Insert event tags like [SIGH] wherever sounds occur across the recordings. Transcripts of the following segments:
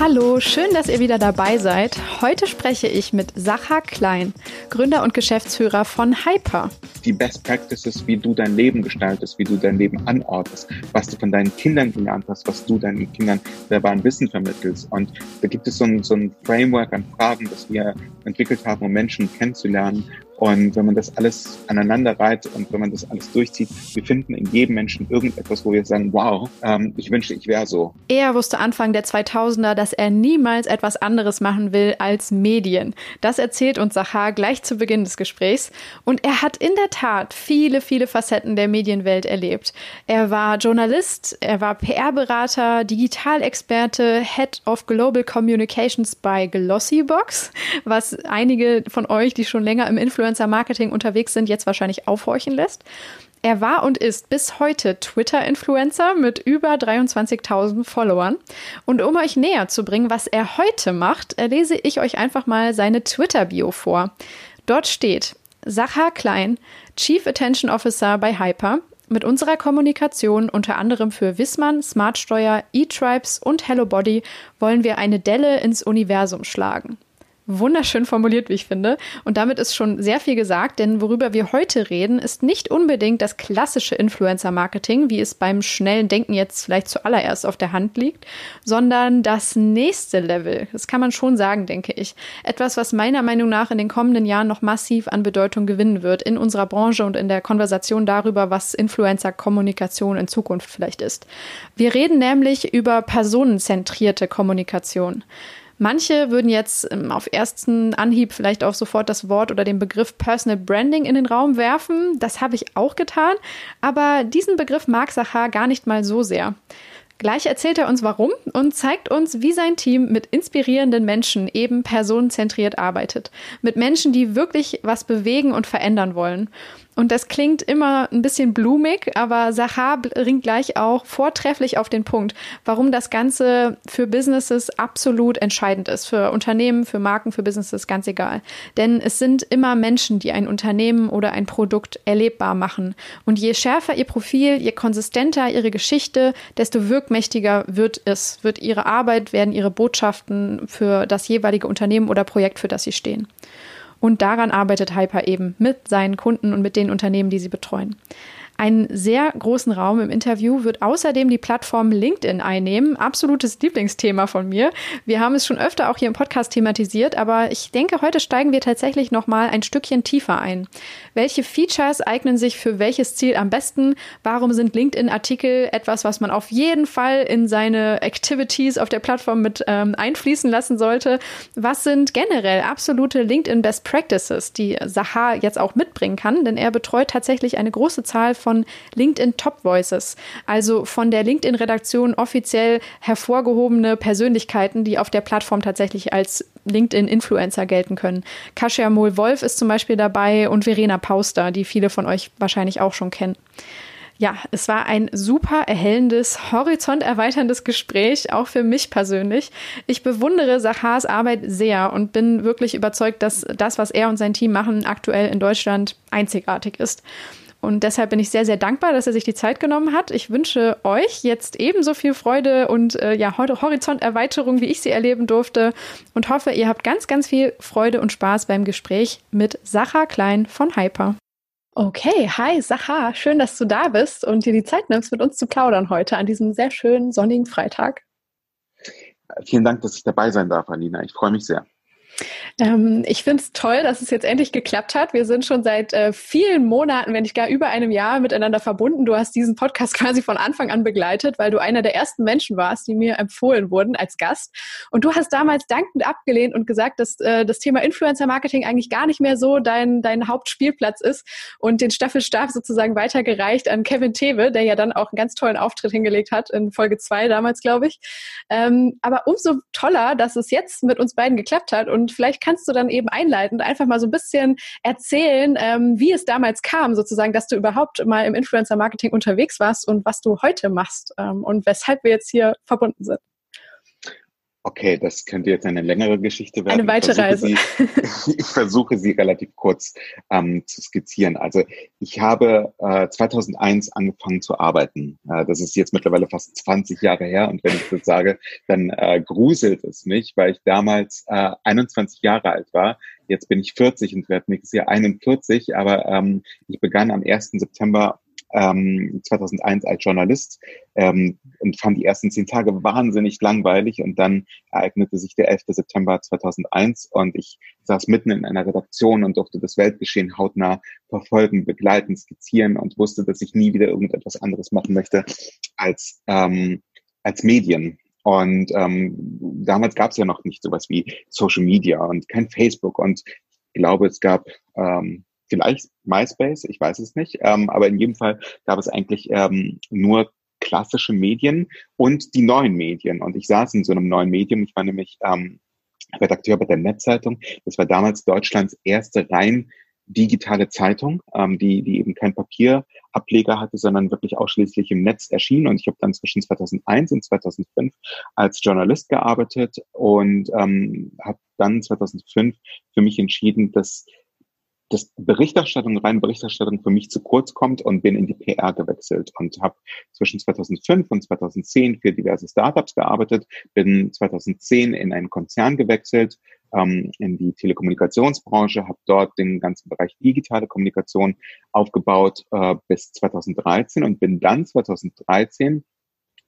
Hallo, schön, dass ihr wieder dabei seid. Heute spreche ich mit Sacha Klein, Gründer und Geschäftsführer von Hyper. Die Best Practices, wie du dein Leben gestaltest, wie du dein Leben anordnest, was du von deinen Kindern gelernt hast, was du deinen Kindern verbalen Wissen vermittelst. Und da gibt es so ein, so ein Framework an Fragen, das wir entwickelt haben, um Menschen kennenzulernen und wenn man das alles aneinander reiht und wenn man das alles durchzieht, wir finden in jedem Menschen irgendetwas, wo wir sagen, wow, ähm, ich wünschte, ich wäre so. Er wusste Anfang der 2000er, dass er niemals etwas anderes machen will als Medien. Das erzählt uns Sachar gleich zu Beginn des Gesprächs. Und er hat in der Tat viele, viele Facetten der Medienwelt erlebt. Er war Journalist, er war PR-Berater, Digitalexperte, Head of Global Communications bei Glossybox, was einige von euch, die schon länger im Influencer Influencer-Marketing unterwegs sind, jetzt wahrscheinlich aufhorchen lässt. Er war und ist bis heute Twitter-Influencer mit über 23.000 Followern. Und um euch näher zu bringen, was er heute macht, lese ich euch einfach mal seine Twitter-Bio vor. Dort steht Sacha Klein, Chief Attention Officer bei Hyper. Mit unserer Kommunikation unter anderem für Wisman, Smartsteuer, eTribes und HelloBody wollen wir eine Delle ins Universum schlagen. Wunderschön formuliert, wie ich finde. Und damit ist schon sehr viel gesagt, denn worüber wir heute reden, ist nicht unbedingt das klassische Influencer-Marketing, wie es beim schnellen Denken jetzt vielleicht zuallererst auf der Hand liegt, sondern das nächste Level. Das kann man schon sagen, denke ich. Etwas, was meiner Meinung nach in den kommenden Jahren noch massiv an Bedeutung gewinnen wird in unserer Branche und in der Konversation darüber, was Influencer-Kommunikation in Zukunft vielleicht ist. Wir reden nämlich über personenzentrierte Kommunikation. Manche würden jetzt ähm, auf ersten Anhieb vielleicht auch sofort das Wort oder den Begriff Personal Branding in den Raum werfen. Das habe ich auch getan. Aber diesen Begriff mag Sachar gar nicht mal so sehr. Gleich erzählt er uns warum und zeigt uns, wie sein Team mit inspirierenden Menschen eben personenzentriert arbeitet. Mit Menschen, die wirklich was bewegen und verändern wollen. Und das klingt immer ein bisschen blumig, aber Sahar bringt gleich auch vortrefflich auf den Punkt, warum das Ganze für Businesses absolut entscheidend ist. Für Unternehmen, für Marken, für Businesses, ganz egal. Denn es sind immer Menschen, die ein Unternehmen oder ein Produkt erlebbar machen. Und je schärfer ihr Profil, je konsistenter ihre Geschichte, desto wirkmächtiger wird es, wird ihre Arbeit, werden ihre Botschaften für das jeweilige Unternehmen oder Projekt, für das sie stehen. Und daran arbeitet Hyper eben mit seinen Kunden und mit den Unternehmen, die sie betreuen. Einen sehr großen Raum im Interview wird außerdem die Plattform LinkedIn einnehmen. Absolutes Lieblingsthema von mir. Wir haben es schon öfter auch hier im Podcast thematisiert, aber ich denke, heute steigen wir tatsächlich noch mal ein Stückchen tiefer ein. Welche Features eignen sich für welches Ziel am besten? Warum sind LinkedIn-Artikel etwas, was man auf jeden Fall in seine Activities auf der Plattform mit ähm, einfließen lassen sollte? Was sind generell absolute LinkedIn Best Practices, die Sahar jetzt auch mitbringen kann? Denn er betreut tatsächlich eine große Zahl von LinkedIn Top Voices, also von der LinkedIn-Redaktion offiziell hervorgehobene Persönlichkeiten, die auf der Plattform tatsächlich als LinkedIn-Influencer gelten können. Kasia Mohl-Wolf ist zum Beispiel dabei und Verena Pauster, die viele von euch wahrscheinlich auch schon kennen. Ja, es war ein super erhellendes, horizonterweiterndes Gespräch, auch für mich persönlich. Ich bewundere Sachars Arbeit sehr und bin wirklich überzeugt, dass das, was er und sein Team machen, aktuell in Deutschland einzigartig ist. Und deshalb bin ich sehr, sehr dankbar, dass er sich die Zeit genommen hat. Ich wünsche euch jetzt ebenso viel Freude und äh, ja, Horizonterweiterung, wie ich sie erleben durfte. Und hoffe, ihr habt ganz, ganz viel Freude und Spaß beim Gespräch mit Sacha Klein von Hyper. Okay, hi Sacha, schön, dass du da bist und dir die Zeit nimmst, mit uns zu plaudern heute an diesem sehr schönen sonnigen Freitag. Vielen Dank, dass ich dabei sein darf, Alina. Ich freue mich sehr. Ähm, ich finde es toll, dass es jetzt endlich geklappt hat. Wir sind schon seit äh, vielen Monaten, wenn nicht gar über einem Jahr miteinander verbunden. Du hast diesen Podcast [LAUGHS] quasi von Anfang an begleitet, weil du einer der ersten Menschen warst, die mir empfohlen wurden als Gast. Und du hast damals dankend abgelehnt und gesagt, dass äh, das Thema Influencer-Marketing eigentlich gar nicht mehr so dein, dein Hauptspielplatz ist und den Staffelstab sozusagen weitergereicht an Kevin Tewe, der ja dann auch einen ganz tollen Auftritt hingelegt hat in Folge zwei damals, glaube ich. Ähm, aber umso toller, dass es jetzt mit uns beiden geklappt hat und Und vielleicht kannst du dann eben einleitend einfach mal so ein bisschen erzählen, ähm, wie es damals kam, sozusagen, dass du überhaupt mal im Influencer-Marketing unterwegs warst und was du heute machst ähm, und weshalb wir jetzt hier verbunden sind. Okay, das könnte jetzt eine längere Geschichte werden. Eine weite Reise. Sie, [LAUGHS] ich versuche sie relativ kurz ähm, zu skizzieren. Also ich habe äh, 2001 angefangen zu arbeiten. Äh, das ist jetzt mittlerweile fast 20 Jahre her. Und wenn ich das sage, dann äh, gruselt es mich, weil ich damals äh, 21 Jahre alt war. Jetzt bin ich 40 und werde nächstes Jahr 41. Aber ähm, ich begann am 1. September ähm, 2001 als Journalist ähm, und fand die ersten zehn Tage wahnsinnig langweilig und dann ereignete sich der 11. September 2001 und ich saß mitten in einer Redaktion und durfte das Weltgeschehen hautnah verfolgen, begleiten, skizzieren und wusste, dass ich nie wieder irgendetwas anderes machen möchte als ähm, als Medien. Und ähm, damals gab es ja noch nicht sowas wie Social Media und kein Facebook. Und ich glaube, es gab ähm, vielleicht MySpace, ich weiß es nicht, ähm, aber in jedem Fall gab es eigentlich ähm, nur klassische Medien und die neuen Medien. Und ich saß in so einem neuen Medium. Ich war nämlich ähm, Redakteur bei der Netzzeitung. Das war damals Deutschlands erste rein digitale Zeitung, ähm, die, die eben kein Papierableger hatte, sondern wirklich ausschließlich im Netz erschien. Und ich habe dann zwischen 2001 und 2005 als Journalist gearbeitet und ähm, habe dann 2005 für mich entschieden, dass dass Berichterstattung, reine Berichterstattung für mich zu kurz kommt und bin in die PR gewechselt und habe zwischen 2005 und 2010 für diverse Startups gearbeitet, bin 2010 in einen Konzern gewechselt, ähm, in die Telekommunikationsbranche, habe dort den ganzen Bereich digitale Kommunikation aufgebaut äh, bis 2013 und bin dann 2013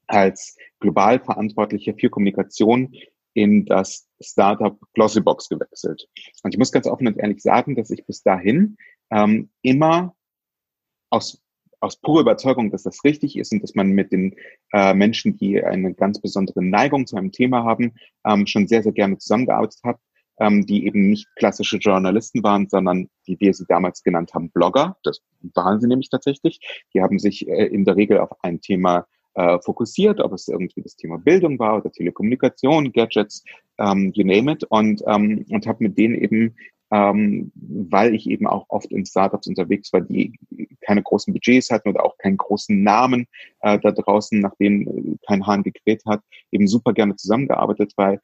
als global Verantwortlicher für Kommunikation in das Startup Glossybox gewechselt. Und ich muss ganz offen und ehrlich sagen, dass ich bis dahin ähm, immer aus aus purer Überzeugung, dass das richtig ist und dass man mit den äh, Menschen, die eine ganz besondere Neigung zu einem Thema haben, ähm, schon sehr, sehr gerne zusammengearbeitet hat, ähm, die eben nicht klassische Journalisten waren, sondern wie wir sie damals genannt haben, Blogger. Das waren sie nämlich tatsächlich. Die haben sich äh, in der Regel auf ein Thema äh, fokussiert, ob es irgendwie das Thema Bildung war oder Telekommunikation, Gadgets, ähm, you name it, und, ähm, und habe mit denen eben ähm, weil ich eben auch oft in Startups unterwegs war, die keine großen Budgets hatten oder auch keinen großen Namen äh, da draußen, nach denen kein Hahn gekräht hat, eben super gerne zusammengearbeitet, weil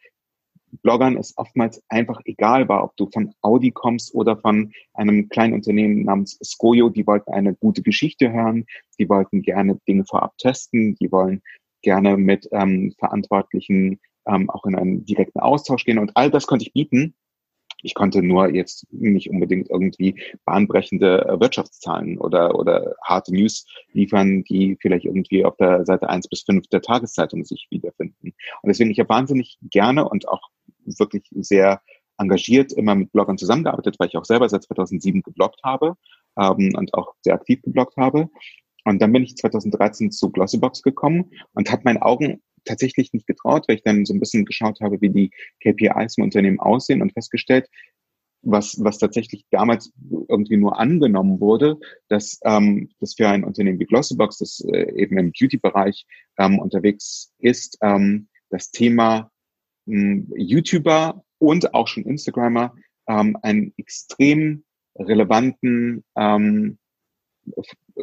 Bloggern es oftmals einfach egal war, ob du von Audi kommst oder von einem kleinen Unternehmen namens Skoyo, die wollten eine gute Geschichte hören, die wollten gerne Dinge vorab testen, die wollen gerne mit ähm, Verantwortlichen ähm, auch in einen direkten Austausch gehen und all das konnte ich bieten. Ich konnte nur jetzt nicht unbedingt irgendwie bahnbrechende äh, Wirtschaftszahlen oder, oder harte News liefern, die vielleicht irgendwie auf der Seite eins bis fünf der Tageszeitung sich wiederfinden. Und deswegen, ich habe wahnsinnig gerne und auch wirklich sehr engagiert immer mit Bloggern zusammengearbeitet, weil ich auch selber seit 2007 gebloggt habe ähm, und auch sehr aktiv gebloggt habe. Und dann bin ich 2013 zu Glossybox gekommen und habe meinen Augen tatsächlich nicht getraut, weil ich dann so ein bisschen geschaut habe, wie die KPIs im Unternehmen aussehen und festgestellt, was, was tatsächlich damals irgendwie nur angenommen wurde, dass, ähm, dass für ein Unternehmen wie Glossybox, das äh, eben im Beauty-Bereich ähm, unterwegs ist, ähm, das Thema YouTuber und auch schon Instagrammer ähm, einen extrem relevanten ähm,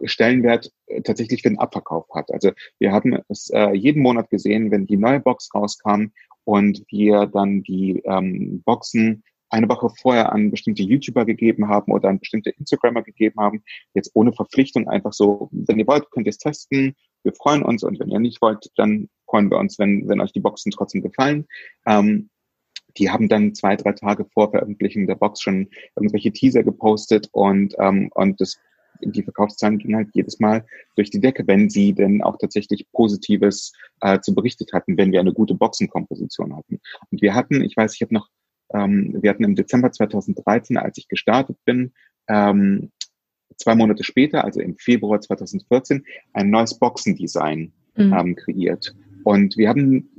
Stellenwert äh, tatsächlich für den Abverkauf hat. Also wir haben es äh, jeden Monat gesehen, wenn die neue Box rauskam und wir dann die ähm, Boxen eine Woche vorher an bestimmte YouTuber gegeben haben oder an bestimmte Instagrammer gegeben haben, jetzt ohne Verpflichtung einfach so, wenn ihr wollt, könnt ihr es testen, wir freuen uns und wenn ihr nicht wollt, dann freuen wir uns, wenn, wenn euch die Boxen trotzdem gefallen. Ähm, die haben dann zwei, drei Tage vor Veröffentlichung der Box schon irgendwelche Teaser gepostet und, ähm, und das, die Verkaufszahlen gingen halt jedes Mal durch die Decke, wenn sie denn auch tatsächlich Positives äh, zu berichtet hatten, wenn wir eine gute Boxenkomposition hatten. Und wir hatten, ich weiß, ich habe noch, ähm, wir hatten im Dezember 2013, als ich gestartet bin, ähm, zwei Monate später, also im Februar 2014, ein neues Boxendesign mhm. ähm, kreiert. Und wir haben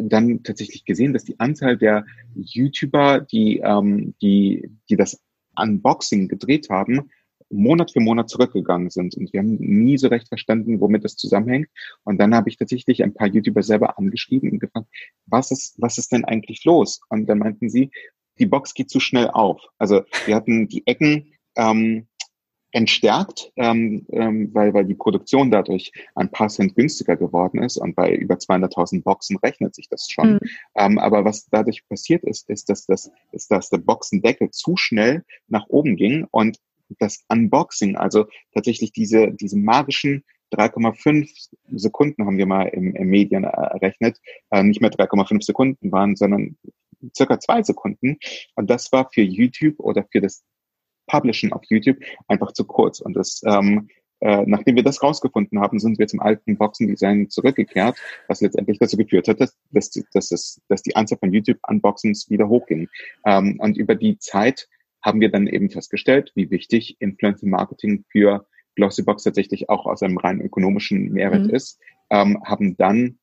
dann tatsächlich gesehen, dass die Anzahl der YouTuber, die, ähm, die, die das Unboxing gedreht haben, Monat für Monat zurückgegangen sind. Und wir haben nie so recht verstanden, womit das zusammenhängt. Und dann habe ich tatsächlich ein paar YouTuber selber angeschrieben und gefragt, was ist, was ist denn eigentlich los? Und dann meinten sie, die Box geht zu schnell auf. Also wir hatten die Ecken ähm, entstärkt, ähm, ähm, weil, weil die Produktion dadurch ein paar Cent günstiger geworden ist und bei über 200.000 Boxen rechnet sich das schon. Mhm. Ähm, aber was dadurch passiert ist, ist, dass, das, ist, dass der Boxendeckel zu schnell nach oben ging und das Unboxing, also tatsächlich diese, diese magischen 3,5 Sekunden haben wir mal im, im Medien errechnet, äh, nicht mehr 3,5 Sekunden waren, sondern circa zwei Sekunden. Und das war für YouTube oder für das Publishen auf YouTube einfach zu kurz. Und das, ähm, äh, nachdem wir das rausgefunden haben, sind wir zum alten Boxen-Design zurückgekehrt, was letztendlich dazu geführt hat, dass, dass, dass, es, dass die Anzahl von YouTube-Unboxings wieder hochging. Ähm, und über die Zeit haben wir dann eben festgestellt, wie wichtig Influencer-Marketing für Glossybox tatsächlich auch aus einem rein ökonomischen Mehrwert mhm. ist, ähm, haben dann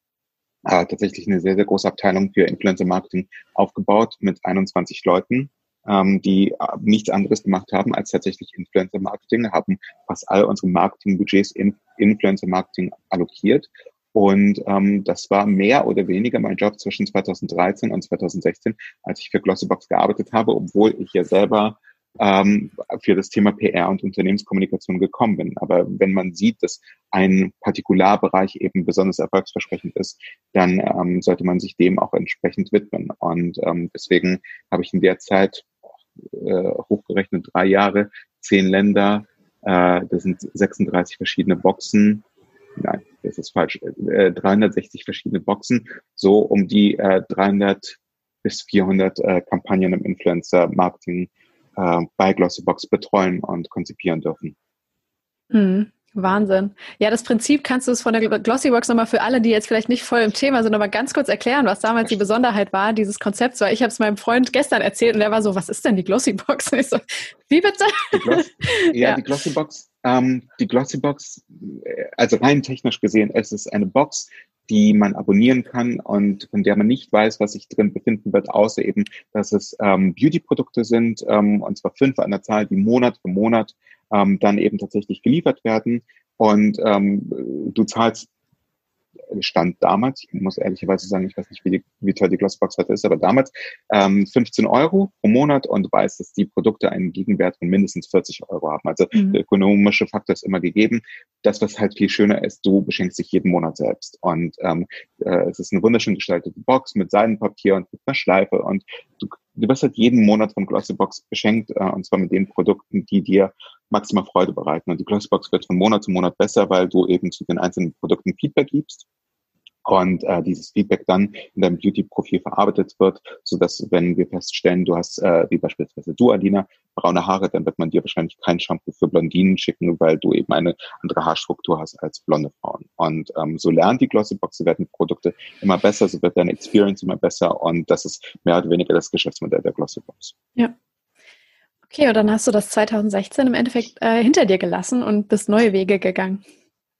äh, tatsächlich eine sehr, sehr große Abteilung für Influencer-Marketing aufgebaut mit 21 Leuten ähm, die äh, nichts anderes gemacht haben als tatsächlich Influencer-Marketing, haben fast all unsere Marketing-Budgets in Influencer-Marketing allokiert. Und ähm, das war mehr oder weniger mein Job zwischen 2013 und 2016, als ich für Glossybox gearbeitet habe, obwohl ich ja selber ähm, für das Thema PR und Unternehmenskommunikation gekommen bin. Aber wenn man sieht, dass ein Partikularbereich eben besonders erfolgsversprechend ist, dann ähm, sollte man sich dem auch entsprechend widmen. Und ähm, deswegen habe ich in der Zeit äh, hochgerechnet drei Jahre, zehn Länder, äh, das sind 36 verschiedene Boxen, nein, das ist falsch, äh, 360 verschiedene Boxen, so um die äh, 300 bis 400 äh, Kampagnen im Influencer-Marketing äh, bei Glossybox betreuen und konzipieren dürfen. Mhm. Wahnsinn. Ja, das Prinzip kannst du es von der Glossybox nochmal für alle, die jetzt vielleicht nicht voll im Thema sind, aber ganz kurz erklären, was damals die Besonderheit war, dieses Konzept. Weil ich habe es meinem Freund gestern erzählt und der war so, was ist denn die Glossybox? [LAUGHS] Und ich so, wie bitte? Die Gloss [LAUGHS] ja, ja, die Glossybox, ähm, die Glossybox, äh, also rein technisch gesehen, es ist eine Box, die man abonnieren kann und von der man nicht weiß, was sich drin befinden wird, außer eben, dass es ähm, Beauty-Produkte sind, ähm, und zwar fünf an der Zahl, die Monat für Monat ähm, dann eben tatsächlich geliefert werden. Und ähm, du zahlst stand damals, ich muss ehrlicherweise sagen, ich weiß nicht, wie, die, wie teuer die Glossbox heute ist, aber damals ähm, 15 Euro pro Monat und du weißt, dass die Produkte einen Gegenwert von mindestens 40 Euro haben. Also mhm. der ökonomische Faktor ist immer gegeben. Das, was halt viel schöner ist, du beschenkst dich jeden Monat selbst. Und ähm, äh, es ist eine wunderschön gestaltete Box mit Seidenpapier und mit einer Schleife und du du wirst halt jeden Monat von Glossybox beschenkt, äh, und zwar mit den Produkten, die dir maximal Freude bereiten. Und die Glossybox wird von Monat zu Monat besser, weil du eben zu den einzelnen Produkten Feedback gibst und äh, dieses Feedback dann in deinem Beauty-Profil verarbeitet wird, so dass wenn wir feststellen, du hast äh, wie beispielsweise du, Alina, braune Haare, dann wird man dir wahrscheinlich kein Shampoo für Blondinen schicken, weil du eben eine andere Haarstruktur hast als blonde Frauen. Und ähm, so lernt die Glossybox, so werden die Produkte immer besser, so wird deine Experience immer besser und das ist mehr oder weniger das Geschäftsmodell der Glossybox. Ja. Okay, und dann hast du das 2016 im Endeffekt äh, hinter dir gelassen und bist neue Wege gegangen.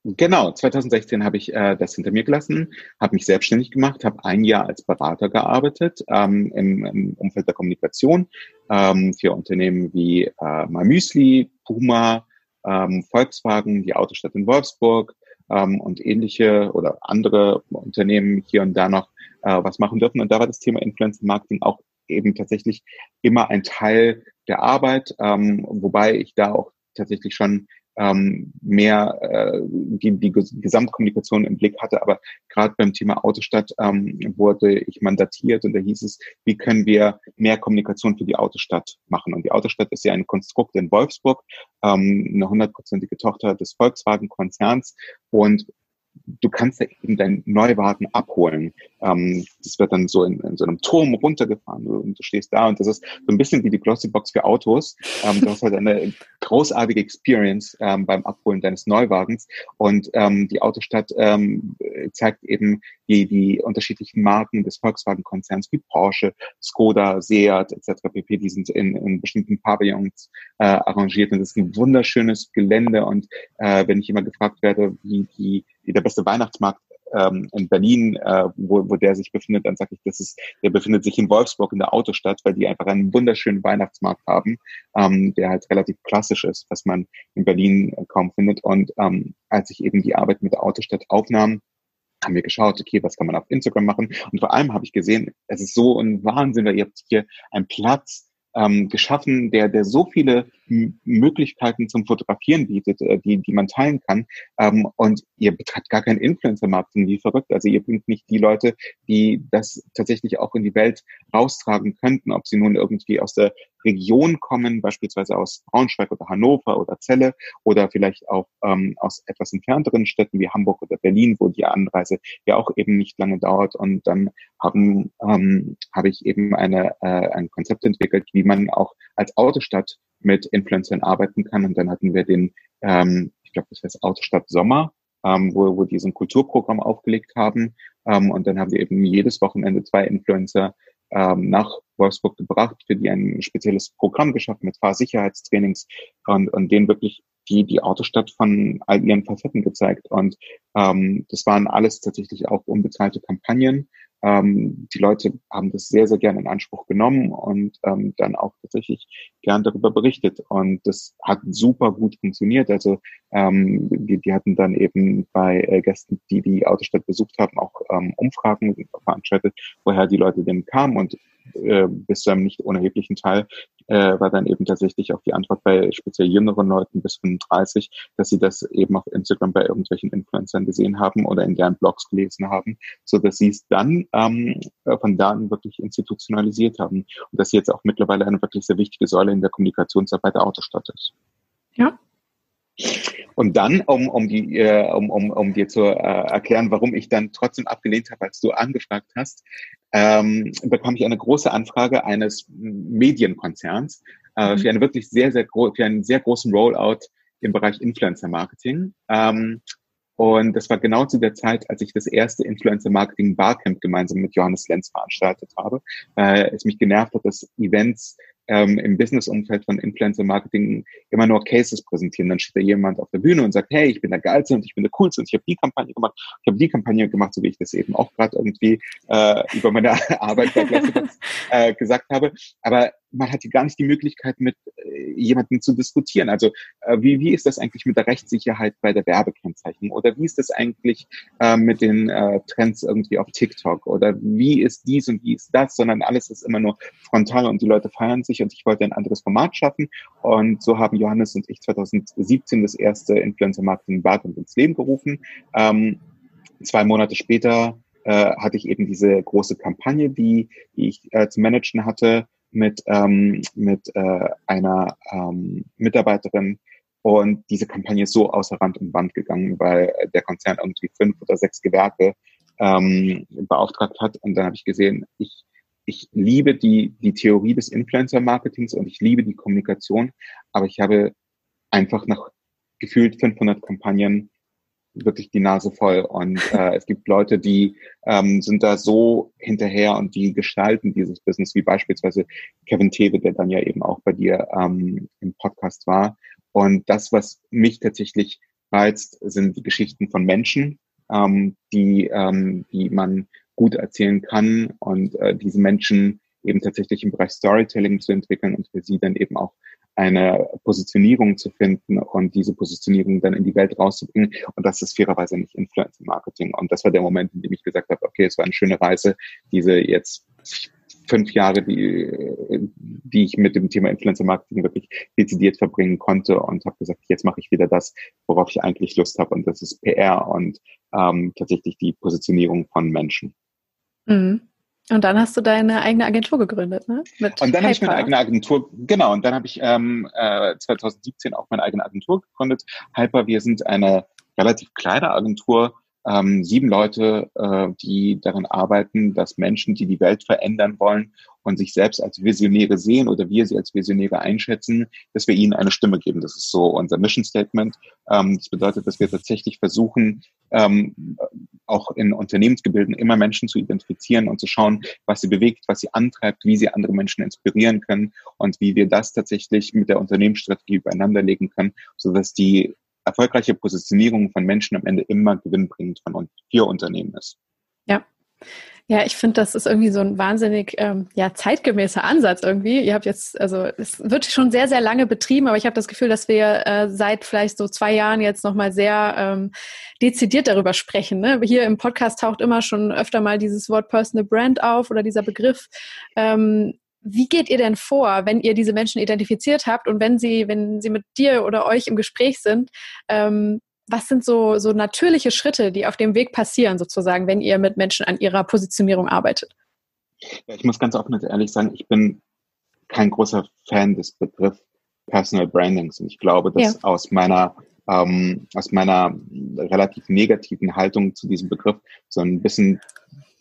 Genau, 2016 habe ich äh, das hinter mir gelassen, habe mich selbstständig gemacht, habe ein Jahr als Berater gearbeitet ähm, im, im Umfeld der Kommunikation ähm, für Unternehmen wie äh, MyMüsli, Puma, ähm, Volkswagen, die Autostadt in Wolfsburg ähm, und ähnliche oder andere Unternehmen hier und da noch äh, was machen dürfen. Und da war das Thema Influencer Marketing auch eben tatsächlich immer ein Teil der Arbeit, ähm, wobei ich da auch tatsächlich schon ähm, mehr äh, die, die Gesamtkommunikation im Blick hatte. Aber gerade beim Thema Autostadt ähm, wurde ich mandatiert und da hieß es, wie können wir mehr Kommunikation für die Autostadt machen? Und die Autostadt ist ja ein Konstrukt in Wolfsburg, ähm, eine hundertprozentige Tochter des Volkswagen-Konzerns und du kannst ja eben deinen Neuwagen abholen. Ähm, das wird dann so in, in, so einem Turm runtergefahren und du stehst da und das ist so ein bisschen wie die Glossybox für Autos. Ähm, du hast halt eine großartige Experience ähm, beim Abholen deines Neuwagens und ähm, die Autostadt ähm, zeigt eben die, die unterschiedlichen Marken des Volkswagen-Konzerns wie Porsche, Skoda, Seat etc. pp. Die sind in, in bestimmten Pavillons äh, arrangiert und das ist ein wunderschönes Gelände und äh, wenn ich immer gefragt werde, wie die wie der beste Weihnachtsmarkt ähm, in Berlin, äh, wo, wo der sich befindet, dann sage ich, das ist, der befindet sich in Wolfsburg in der Autostadt, weil die einfach einen wunderschönen Weihnachtsmarkt haben, ähm, der halt relativ klassisch ist, was man in Berlin äh, kaum findet. Und ähm, als ich eben die Arbeit mit der Autostadt aufnahm, haben wir geschaut, okay, was kann man auf Instagram machen? Und vor allem habe ich gesehen, es ist so ein Wahnsinn, weil ihr habt hier einen Platz ähm, geschaffen, der, der so viele Möglichkeiten zum Fotografieren bietet, äh, die, die man teilen kann. Ähm, und ihr betreibt gar kein Influencer-Marketing, wie verrückt. Also ihr bringt nicht die Leute, die das tatsächlich auch in die Welt raustragen könnten, ob sie nun irgendwie aus der Region kommen, beispielsweise aus Braunschweig oder Hannover oder Celle oder vielleicht auch ähm, aus etwas entfernteren Städten wie Hamburg oder Berlin, wo die Anreise ja auch eben nicht lange dauert. Und dann haben ähm, habe ich eben eine äh, ein Konzept entwickelt, wie man auch als Autostadt mit Influencern arbeiten kann. Und dann hatten wir den, ähm, ich glaube, das heißt Autostadt Sommer, ähm, wo, wo die so ein Kulturprogramm aufgelegt haben. Ähm, und dann haben wir eben jedes Wochenende zwei Influencer ähm, nach Wolfsburg gebracht, für die ein spezielles Programm geschaffen mit Fahrsicherheitstrainings und, und denen wirklich die, die Autostadt von all ihren Facetten gezeigt. Und ähm, das waren alles tatsächlich auch unbezahlte Kampagnen. Ähm, die Leute haben das sehr, sehr gerne in Anspruch genommen und ähm, dann auch tatsächlich gern darüber berichtet. Und das hat super gut funktioniert. Also ähm, die, die hatten dann eben bei äh, Gästen, die die Autostadt besucht haben, auch ähm, Umfragen veranstaltet, woher die Leute denn kamen. Und äh, bis zu einem nicht unerheblichen Teil äh, war dann eben tatsächlich auch die Antwort bei speziell jüngeren Leuten bis 35, dass sie das eben auf Instagram bei irgendwelchen Influencern gesehen haben oder in deren Blogs gelesen haben, so dass sie es dann ähm, von da an wirklich institutionalisiert haben und dass sie jetzt auch mittlerweile eine wirklich sehr wichtige Säule in der Kommunikationsarbeit der Autostadt ist. Ja, und dann, um, um, die, äh, um, um, um dir zu äh, erklären, warum ich dann trotzdem abgelehnt habe, als du angefragt hast, ähm, bekam ich eine große Anfrage eines Medienkonzerns äh, mhm. für eine wirklich sehr, sehr für einen sehr großen Rollout im Bereich Influencer Marketing. Ähm, und das war genau zu der Zeit, als ich das erste Influencer Marketing Barcamp gemeinsam mit Johannes Lenz veranstaltet habe. Äh, es mich genervt hat, dass Events ähm, im Business-Umfeld von Influencer-Marketing immer nur Cases präsentieren. Dann steht da jemand auf der Bühne und sagt, hey, ich bin der Geilste und ich bin der Coolste und ich habe die Kampagne gemacht. Ich habe die Kampagne gemacht, so wie ich das eben auch gerade irgendwie äh, über meine [LAUGHS] Arbeit äh, gesagt habe. Aber man hat hier gar nicht die Möglichkeit, mit äh, jemandem zu diskutieren. Also äh, wie, wie ist das eigentlich mit der Rechtssicherheit bei der Werbekennzeichnung? Oder wie ist das eigentlich äh, mit den äh, Trends irgendwie auf TikTok? Oder wie ist dies und wie ist das? Sondern alles ist immer nur frontal und die Leute feiern sich und ich wollte ein anderes Format schaffen. Und so haben Johannes und ich 2017 das erste Influencer Marketing Barcamp ins Leben gerufen. Ähm, zwei Monate später äh, hatte ich eben diese große Kampagne, die, die ich äh, zu managen hatte mit, ähm, mit äh, einer ähm, Mitarbeiterin. Und diese Kampagne ist so außer Rand und Band gegangen, weil der Konzern irgendwie fünf oder sechs Gewerke ähm, beauftragt hat. Und dann habe ich gesehen, ich, ich liebe die, die Theorie des Influencer-Marketings und ich liebe die Kommunikation, aber ich habe einfach nach gefühlt 500 Kampagnen wirklich die Nase voll. Und äh, es gibt Leute, die ähm, sind da so hinterher und die gestalten dieses Business, wie beispielsweise Kevin Tewe, der dann ja eben auch bei dir ähm, im Podcast war. Und das, was mich tatsächlich reizt, sind die Geschichten von Menschen, ähm, die, ähm, die man gut erzählen kann und äh, diese Menschen eben tatsächlich im Bereich Storytelling zu entwickeln und für sie dann eben auch eine Positionierung zu finden und diese Positionierung dann in die Welt rauszubringen. Und das ist fairerweise nicht Influencer Marketing. Und das war der Moment, in dem ich gesagt habe, okay, es war eine schöne Reise, diese jetzt fünf Jahre, die, die ich mit dem Thema Influencer Marketing wirklich dezidiert verbringen konnte und habe gesagt, jetzt mache ich wieder das, worauf ich eigentlich Lust habe. Und das ist PR und ähm, tatsächlich die Positionierung von Menschen. Mhm. Und dann hast du deine eigene Agentur gegründet, ne? Mit und dann habe ich meine eigene Agentur, genau, und dann habe ich ähm, äh, 2017 auch meine eigene Agentur gegründet. Hyper, wir sind eine relativ kleine Agentur, ähm, sieben Leute, äh, die daran arbeiten, dass Menschen, die die Welt verändern wollen und sich selbst als Visionäre sehen oder wir sie als Visionäre einschätzen, dass wir ihnen eine Stimme geben. Das ist so unser Mission Statement. Ähm, das bedeutet, dass wir tatsächlich versuchen, ähm, auch in Unternehmensgebilden immer Menschen zu identifizieren und zu schauen, was sie bewegt, was sie antreibt, wie sie andere Menschen inspirieren können und wie wir das tatsächlich mit der Unternehmensstrategie übereinander legen können, sodass die erfolgreiche Positionierung von Menschen am Ende immer gewinnbringend von für Unternehmen ist. Ja. Ja, ich finde, das ist irgendwie so ein wahnsinnig ähm, ja, zeitgemäßer Ansatz irgendwie. Ihr habt jetzt, also es wird schon sehr, sehr lange betrieben, aber ich habe das Gefühl, dass wir äh, seit vielleicht so zwei Jahren jetzt nochmal sehr ähm, dezidiert darüber sprechen. Ne? Hier im Podcast taucht immer schon öfter mal dieses Wort Personal Brand auf oder dieser Begriff. Ähm, wie geht ihr denn vor, wenn ihr diese Menschen identifiziert habt und wenn sie, wenn sie mit dir oder euch im Gespräch sind? Ähm, was sind so, so natürliche Schritte, die auf dem Weg passieren, sozusagen, wenn ihr mit Menschen an ihrer Positionierung arbeitet? Ja, ich muss ganz offen und ehrlich sagen, ich bin kein großer Fan des Begriffs Personal Brandings. Und ich glaube, dass ja. aus meiner ähm, aus meiner relativ negativen Haltung zu diesem Begriff so ein bisschen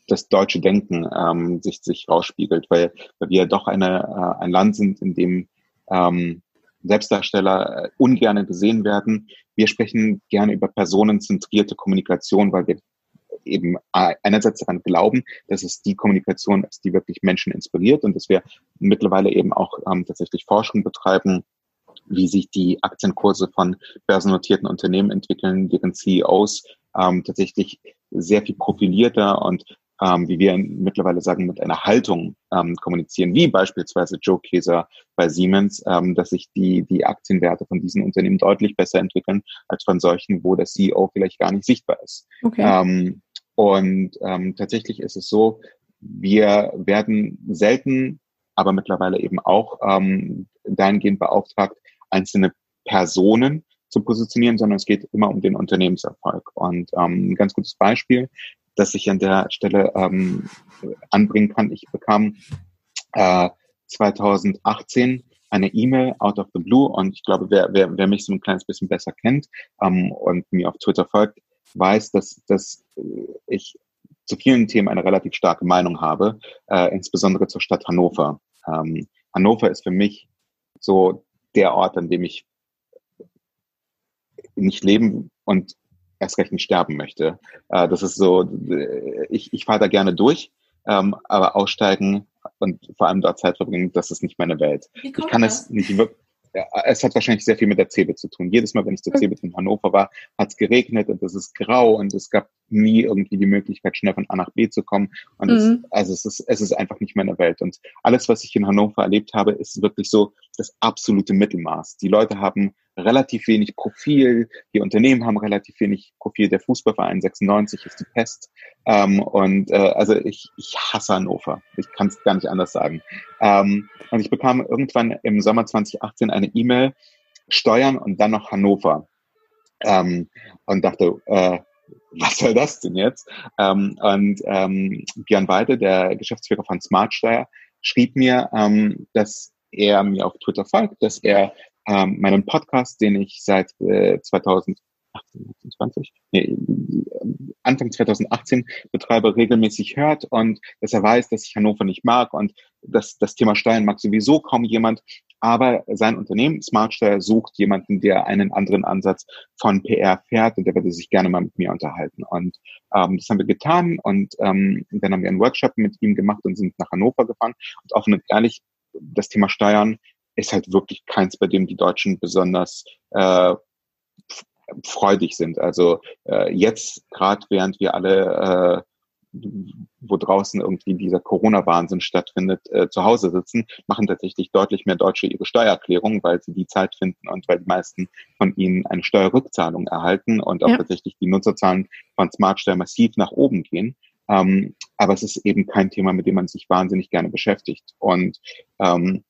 das deutsche Denken ähm, sich, sich rausspiegelt, weil, weil wir doch eine, äh, ein Land sind, in dem ähm, Selbstdarsteller äh, ungerne gesehen werden. Wir sprechen gerne über personenzentrierte Kommunikation, weil wir eben einerseits daran glauben, dass es die Kommunikation ist, die wirklich Menschen inspiriert und dass wir mittlerweile eben auch ähm, tatsächlich Forschung betreiben, wie sich die Aktienkurse von börsennotierten Unternehmen entwickeln, deren CEOs ähm, tatsächlich sehr viel profilierter und ähm, wie wir mittlerweile sagen, mit einer Haltung ähm, kommunizieren, wie beispielsweise Joe Keser bei Siemens, ähm, dass sich die, die Aktienwerte von diesen Unternehmen deutlich besser entwickeln als von solchen, wo der CEO vielleicht gar nicht sichtbar ist. Okay. Ähm, und ähm, tatsächlich ist es so, wir werden selten, aber mittlerweile eben auch ähm, dahingehend beauftragt, einzelne Personen zu positionieren, sondern es geht immer um den Unternehmenserfolg. Und ähm, ein ganz gutes Beispiel das ich an der Stelle ähm, anbringen kann. Ich bekam äh, 2018 eine E-Mail out of the blue und ich glaube, wer, wer, wer mich so ein kleines bisschen besser kennt ähm, und mir auf Twitter folgt, weiß, dass, dass ich zu vielen Themen eine relativ starke Meinung habe, äh, insbesondere zur Stadt Hannover. Ähm, Hannover ist für mich so der Ort, an dem ich nicht leben und erst recht nicht sterben möchte. Äh, das ist so, äh, ich, ich fahre da gerne durch, ähm, aber aussteigen und vor allem dort Zeit verbringen, das ist nicht meine Welt. Ich kann das? es nicht wirklich es hat wahrscheinlich sehr viel mit der CeBIT zu tun. Jedes Mal, wenn ich zur CeBIT in Hannover war, hat es geregnet und es ist grau und es gab nie irgendwie die Möglichkeit, schnell von A nach B zu kommen. Und mhm. es, also es ist, es ist einfach nicht meine Welt. Und alles, was ich in Hannover erlebt habe, ist wirklich so das absolute Mittelmaß. Die Leute haben relativ wenig Profil, die Unternehmen haben relativ wenig Profil. Der Fußballverein 96 ist die Pest. Ähm, und äh, also ich, ich hasse Hannover. Ich kann es gar nicht anders sagen. Ähm, und ich bekam irgendwann im Sommer 2018 eine E-Mail, Steuern und dann noch Hannover. Ähm, und dachte, äh, was soll das denn jetzt? Ähm, und ähm, Björn Weide, der Geschäftsführer von Smartsteuer, schrieb mir, ähm, dass er mir auf Twitter folgt, dass er ähm, meinen Podcast, den ich seit äh, 2018, 20, nee, Anfang 2018 betreibe, regelmäßig hört und dass er weiß, dass ich Hannover nicht mag und dass das Thema Steuern mag sowieso kaum jemand. Aber sein Unternehmen Smartsteuer sucht jemanden, der einen anderen Ansatz von PR fährt und der würde sich gerne mal mit mir unterhalten. Und ähm, das haben wir getan und ähm, dann haben wir einen Workshop mit ihm gemacht und sind nach Hannover gefahren. Und offen und ehrlich, das Thema Steuern ist halt wirklich keins, bei dem die Deutschen besonders äh, freudig sind. Also äh, jetzt, gerade während wir alle, äh, wo draußen irgendwie dieser Corona-Wahnsinn stattfindet, äh, zu Hause sitzen, machen tatsächlich deutlich mehr Deutsche ihre Steuererklärung, weil sie die Zeit finden und weil die meisten von ihnen eine Steuerrückzahlung erhalten und auch ja. tatsächlich die Nutzerzahlen von Smartsteuer massiv nach oben gehen. Ähm, aber es ist eben kein Thema, mit dem man sich wahnsinnig gerne beschäftigt. Und ähm,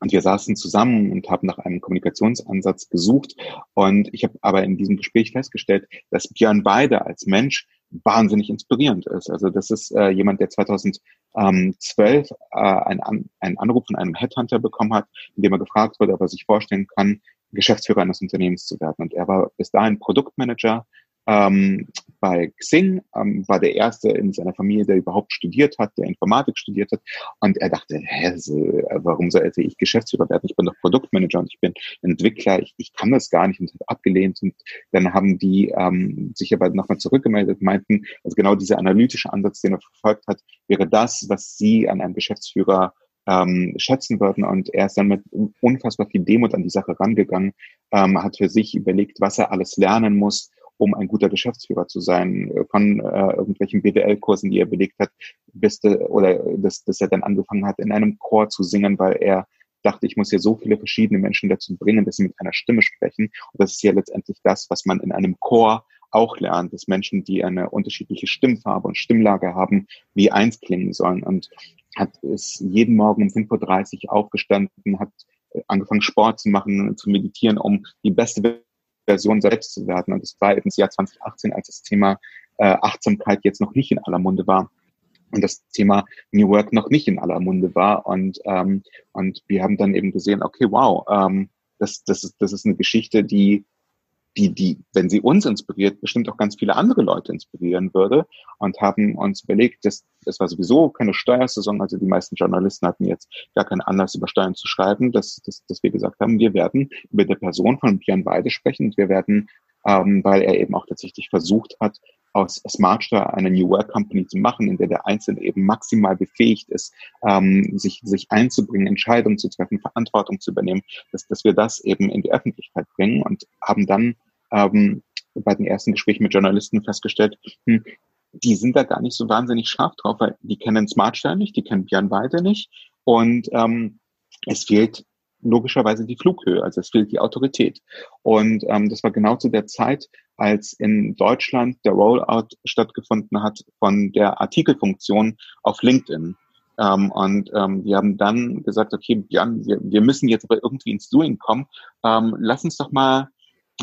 und wir saßen zusammen und haben nach einem Kommunikationsansatz gesucht. Und ich habe aber in diesem Gespräch festgestellt, dass Björn Beide als Mensch wahnsinnig inspirierend ist. Also das ist äh, jemand, der 2012 äh, einen, einen Anruf von einem Headhunter bekommen hat, in dem er gefragt wurde, ob er sich vorstellen kann, Geschäftsführer eines Unternehmens zu werden. Und er war bis dahin Produktmanager ähm, bei Xing, ähm, war der erste in seiner Familie, der überhaupt studiert hat, der Informatik studiert hat. Und er dachte, hä, so, warum sollte ich Geschäftsführer werden? Ich bin doch Produktmanager und ich bin Entwickler. Ich, ich kann das gar nicht und hat abgelehnt. Und dann haben die ähm, sich aber nochmal zurückgemeldet, meinten, also genau dieser analytische Ansatz, den er verfolgt hat, wäre das, was sie an einem Geschäftsführer ähm, schätzen würden. Und er ist dann mit unfassbar viel Demut an die Sache rangegangen, ähm, hat für sich überlegt, was er alles lernen muss, um ein guter Geschäftsführer zu sein, äh, von äh, irgendwelchen BWL-Kursen, die er belegt hat, bis de, oder dass, dass er dann angefangen hat, in einem Chor zu singen, weil er dachte, ich muss hier so viele verschiedene Menschen dazu bringen, dass sie mit einer Stimme sprechen. Und das ist ja letztendlich das, was man in einem Chor auch lernt, dass Menschen, die eine unterschiedliche Stimmfarbe und Stimmlage haben, wie eins klingen sollen. Und hat es jeden Morgen um 5.30 Uhr aufgestanden, hat angefangen Sport zu machen, zu meditieren, um die beste Version selbst zu werden. Und es war eben das Jahr 2018, als das Thema äh, Achtsamkeit jetzt noch nicht in aller Munde war und das Thema New Work noch nicht in aller Munde war. Und, ähm, und wir haben dann eben gesehen, okay, wow, ähm, das, das, ist, das ist eine Geschichte, die die, die, wenn sie uns inspiriert, bestimmt auch ganz viele andere Leute inspirieren würde und haben uns überlegt, dass es war sowieso keine Steuersaison, also die meisten Journalisten hatten jetzt gar keinen Anlass über Steuern zu schreiben, dass, dass, dass wir gesagt haben, wir werden über der Person von Björn Weide sprechen und wir werden, ähm, weil er eben auch tatsächlich versucht hat, aus Smartsteuer eine New Work Company zu machen, in der der Einzelne eben maximal befähigt ist, ähm, sich, sich einzubringen, Entscheidungen zu treffen, Verantwortung zu übernehmen, dass, dass wir das eben in die Öffentlichkeit bringen und haben dann ähm, bei den ersten Gesprächen mit Journalisten festgestellt, hm, die sind da gar nicht so wahnsinnig scharf drauf, weil die kennen Smartsteuer nicht, die kennen Björn Weide nicht und ähm, es fehlt logischerweise die Flughöhe, also es fehlt die Autorität. Und ähm, das war genau zu der Zeit, als in Deutschland der Rollout stattgefunden hat von der Artikelfunktion auf LinkedIn. Ähm, und ähm, wir haben dann gesagt, okay, Jan, wir, wir müssen jetzt aber irgendwie ins Doing kommen. Ähm, lass uns doch mal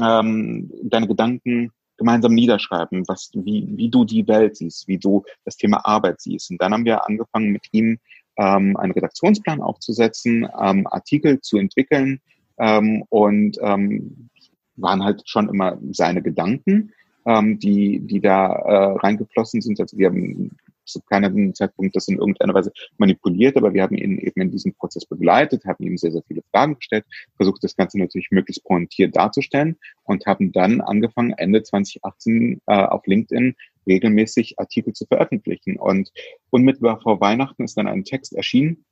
ähm, deine Gedanken gemeinsam niederschreiben, was, wie, wie du die Welt siehst, wie du das Thema Arbeit siehst. Und dann haben wir angefangen, mit ihm ähm, einen Redaktionsplan aufzusetzen, ähm, Artikel zu entwickeln ähm, und ähm, waren halt schon immer seine Gedanken, ähm, die, die da äh, reingeflossen sind. Also wir haben zu keinem Zeitpunkt das in irgendeiner Weise manipuliert, aber wir haben ihn eben in diesem Prozess begleitet, haben ihm sehr, sehr viele Fragen gestellt, versucht das Ganze natürlich möglichst pointiert darzustellen und haben dann angefangen, Ende 2018 äh, auf LinkedIn regelmäßig Artikel zu veröffentlichen. Und unmittelbar vor Weihnachten ist dann ein Text erschienen,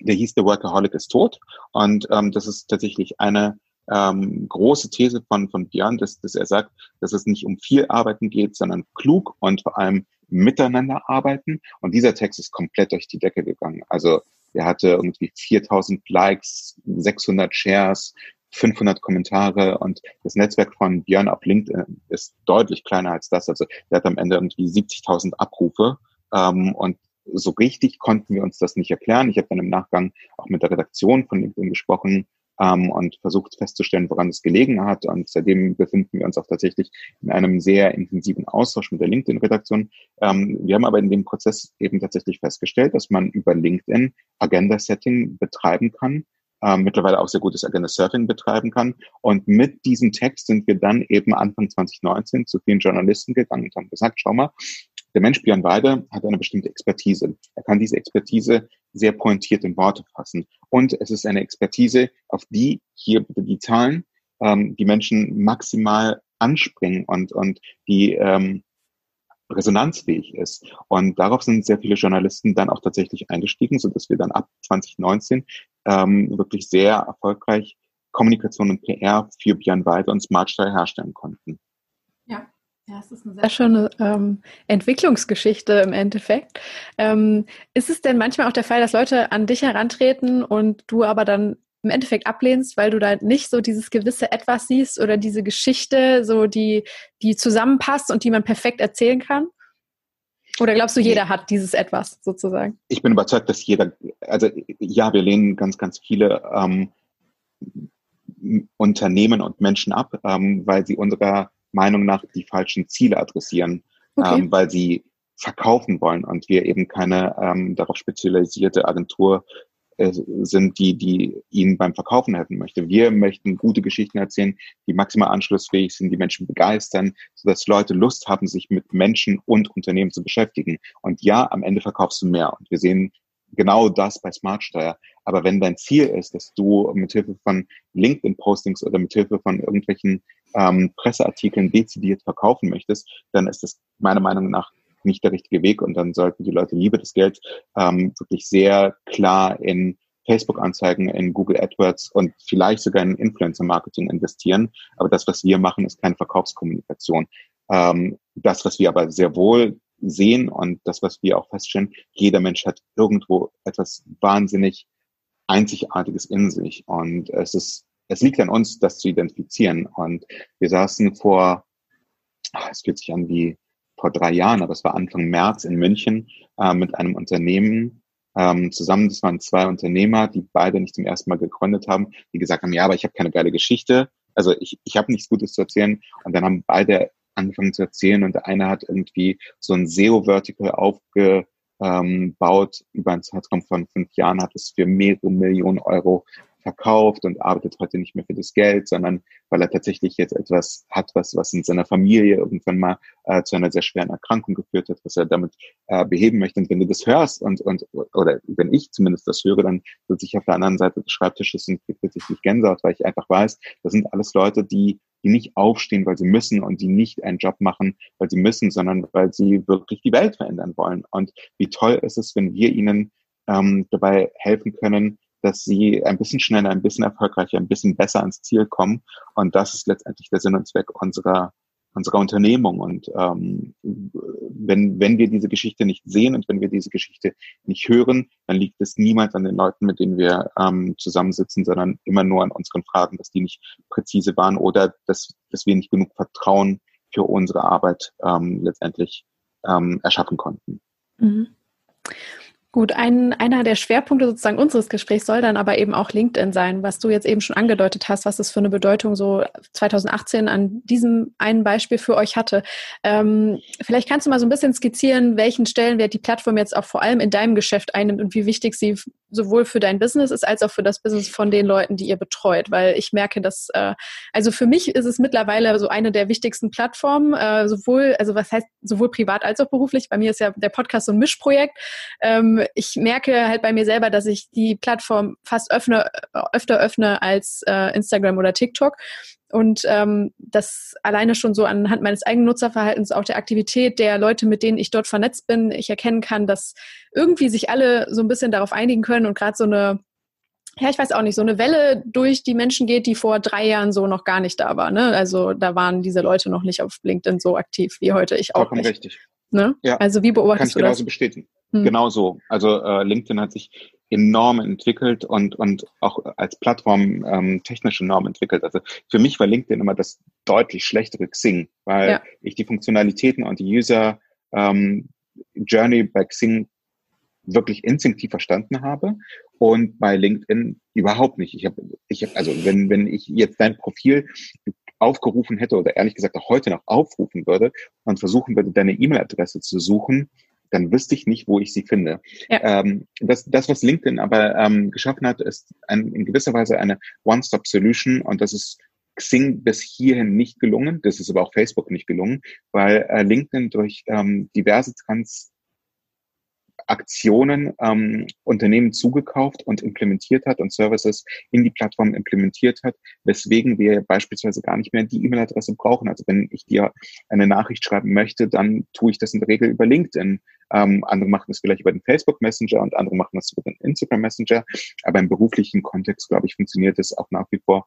der hieß The Workaholic ist tot. Und ähm, das ist tatsächlich eine ähm, große These von, von Björn, dass, dass er sagt, dass es nicht um viel Arbeiten geht, sondern klug und vor allem miteinander arbeiten. Und dieser Text ist komplett durch die Decke gegangen. Also er hatte irgendwie 4000 Likes, 600 Shares, 500 Kommentare und das Netzwerk von Björn auf LinkedIn ist deutlich kleiner als das. Also der hat am Ende irgendwie 70.000 Abrufe ähm, und so richtig konnten wir uns das nicht erklären. Ich habe dann im Nachgang auch mit der Redaktion von LinkedIn gesprochen ähm, und versucht festzustellen, woran es gelegen hat. Und seitdem befinden wir uns auch tatsächlich in einem sehr intensiven Austausch mit der LinkedIn-Redaktion. Ähm, wir haben aber in dem Prozess eben tatsächlich festgestellt, dass man über LinkedIn Agenda-Setting betreiben kann, ähm, mittlerweile auch sehr gutes Agenda Surfing betreiben kann. Und mit diesem Text sind wir dann eben Anfang 2019 zu vielen Journalisten gegangen und haben gesagt, schau mal, der Mensch Björn Weide hat eine bestimmte Expertise. Er kann diese Expertise sehr pointiert in Worte fassen. Und es ist eine Expertise, auf die hier die Zahlen ähm, die Menschen maximal anspringen und, und die ähm, resonanzfähig ist. Und darauf sind sehr viele Journalisten dann auch tatsächlich eingestiegen, so dass wir dann ab 2019 ähm, wirklich sehr erfolgreich Kommunikation und PR für Björn Weide und Smartstyle herstellen konnten. Ja. Ja, es ist eine sehr schöne ähm, Entwicklungsgeschichte im Endeffekt. Ähm, ist es denn manchmal auch der Fall, dass Leute an dich herantreten und du aber dann im Endeffekt ablehnst, weil du da nicht so dieses gewisse Etwas siehst oder diese Geschichte, so die, die zusammenpasst und die man perfekt erzählen kann? Oder glaubst du, jeder hat dieses Etwas sozusagen? Ich bin überzeugt, dass jeder, also ja, wir lehnen ganz, ganz viele ähm, Unternehmen und Menschen ab, ähm, weil sie unserer Meinung nach die falschen Ziele adressieren, okay. ähm, weil sie verkaufen wollen und wir eben keine ähm, darauf spezialisierte Agentur äh, sind, die, die ihnen beim Verkaufen helfen möchte. Wir möchten gute Geschichten erzählen, die maximal anschlussfähig sind, die Menschen begeistern, sodass Leute Lust haben, sich mit Menschen und Unternehmen zu beschäftigen. Und ja, am Ende verkaufst du mehr. Und wir sehen genau das bei Smartsteuer. Aber wenn dein Ziel ist, dass du mithilfe von LinkedIn-Postings oder mithilfe von irgendwelchen ähm, Presseartikeln dezidiert verkaufen möchtest, dann ist das meiner Meinung nach nicht der richtige Weg und dann sollten die Leute lieber das Geld ähm, wirklich sehr klar in Facebook-Anzeigen, in Google AdWords und vielleicht sogar in Influencer-Marketing investieren. Aber das, was wir machen, ist keine Verkaufskommunikation. Ähm, das, was wir aber sehr wohl sehen und das, was wir auch feststellen, jeder Mensch hat irgendwo etwas wahnsinnig Einzigartiges in sich. Und es ist, es liegt an uns, das zu identifizieren. Und wir saßen vor, ach, es fühlt sich an wie vor drei Jahren, aber es war Anfang März in München äh, mit einem Unternehmen ähm, zusammen. Das waren zwei Unternehmer, die beide nicht zum ersten Mal gegründet haben, die gesagt haben, ja, aber ich habe keine geile Geschichte. Also ich, ich habe nichts Gutes zu erzählen. Und dann haben beide angefangen zu erzählen und der eine hat irgendwie so ein SEO-Vertical aufge ähm, baut über einen Zeitraum von fünf Jahren, hat es für mehrere Millionen Euro verkauft und arbeitet heute nicht mehr für das Geld, sondern weil er tatsächlich jetzt etwas hat, was, was in seiner Familie irgendwann mal äh, zu einer sehr schweren Erkrankung geführt hat, was er damit äh, beheben möchte. Und wenn du das hörst und, und oder wenn ich zumindest das höre, dann sitze ich auf der anderen Seite des Schreibtisches und kriege tatsächlich Gänsehaut, weil ich einfach weiß, das sind alles Leute, die die nicht aufstehen, weil sie müssen und die nicht einen Job machen, weil sie müssen, sondern weil sie wirklich die Welt verändern wollen. Und wie toll ist es, wenn wir ihnen ähm, dabei helfen können, dass sie ein bisschen schneller, ein bisschen erfolgreicher, ein bisschen besser ans Ziel kommen. Und das ist letztendlich der Sinn und Zweck unserer unserer Unternehmung. Und ähm, wenn, wenn wir diese Geschichte nicht sehen und wenn wir diese Geschichte nicht hören, dann liegt es niemals an den Leuten, mit denen wir ähm, zusammensitzen, sondern immer nur an unseren Fragen, dass die nicht präzise waren oder dass, dass wir nicht genug Vertrauen für unsere Arbeit ähm, letztendlich ähm, erschaffen konnten. Mhm. Gut, ein, einer der Schwerpunkte sozusagen unseres Gesprächs soll dann aber eben auch LinkedIn sein, was du jetzt eben schon angedeutet hast, was es für eine Bedeutung so 2018 an diesem einen Beispiel für euch hatte. Ähm, vielleicht kannst du mal so ein bisschen skizzieren, welchen Stellenwert die Plattform jetzt auch vor allem in deinem Geschäft einnimmt und wie wichtig sie sowohl für dein Business ist, als auch für das Business von den Leuten, die ihr betreut. Weil ich merke, dass, äh, also für mich ist es mittlerweile so eine der wichtigsten Plattformen, äh, sowohl, also was heißt sowohl privat als auch beruflich. Bei mir ist ja der Podcast so ein Mischprojekt. Ähm, ich merke halt bei mir selber, dass ich die Plattform fast öffne, öfter öffne als äh, Instagram oder TikTok. Und ähm, das alleine schon so anhand meines eigenen Nutzerverhaltens, auch der Aktivität der Leute, mit denen ich dort vernetzt bin, ich erkennen kann, dass irgendwie sich alle so ein bisschen darauf einigen können und gerade so eine ja, ich weiß auch nicht, so eine Welle durch die Menschen geht, die vor drei Jahren so noch gar nicht da war. Ne? Also da waren diese Leute noch nicht auf LinkedIn so aktiv wie heute. Ich auch Vollkommen nicht. richtig. Ne? Ja, also wie beobachtest kann ich genauso bestätigen. Hm. Genau so. Also äh, LinkedIn hat sich enorm entwickelt und, und auch als Plattform ähm, technisch enorm entwickelt. Also für mich war LinkedIn immer das deutlich schlechtere Xing, weil ja. ich die Funktionalitäten und die User ähm, Journey bei Xing wirklich instinktiv verstanden habe und bei LinkedIn überhaupt nicht. Ich habe, ich hab, also wenn, wenn ich jetzt dein Profil aufgerufen hätte oder ehrlich gesagt auch heute noch aufrufen würde und versuchen würde, deine E-Mail-Adresse zu suchen, dann wüsste ich nicht, wo ich sie finde. Ja. Ähm, das, das, was LinkedIn aber ähm, geschaffen hat, ist ein, in gewisser Weise eine One-Stop-Solution und das ist Xing bis hierhin nicht gelungen. Das ist aber auch Facebook nicht gelungen, weil äh, LinkedIn durch ähm, diverse Trans Aktionen ähm, Unternehmen zugekauft und implementiert hat und Services in die Plattform implementiert hat, weswegen wir beispielsweise gar nicht mehr die E-Mail-Adresse brauchen. Also wenn ich dir eine Nachricht schreiben möchte, dann tue ich das in der Regel über LinkedIn. Ähm, andere machen es vielleicht über den Facebook Messenger und andere machen das über den Instagram Messenger. Aber im beruflichen Kontext, glaube ich, funktioniert es auch nach wie vor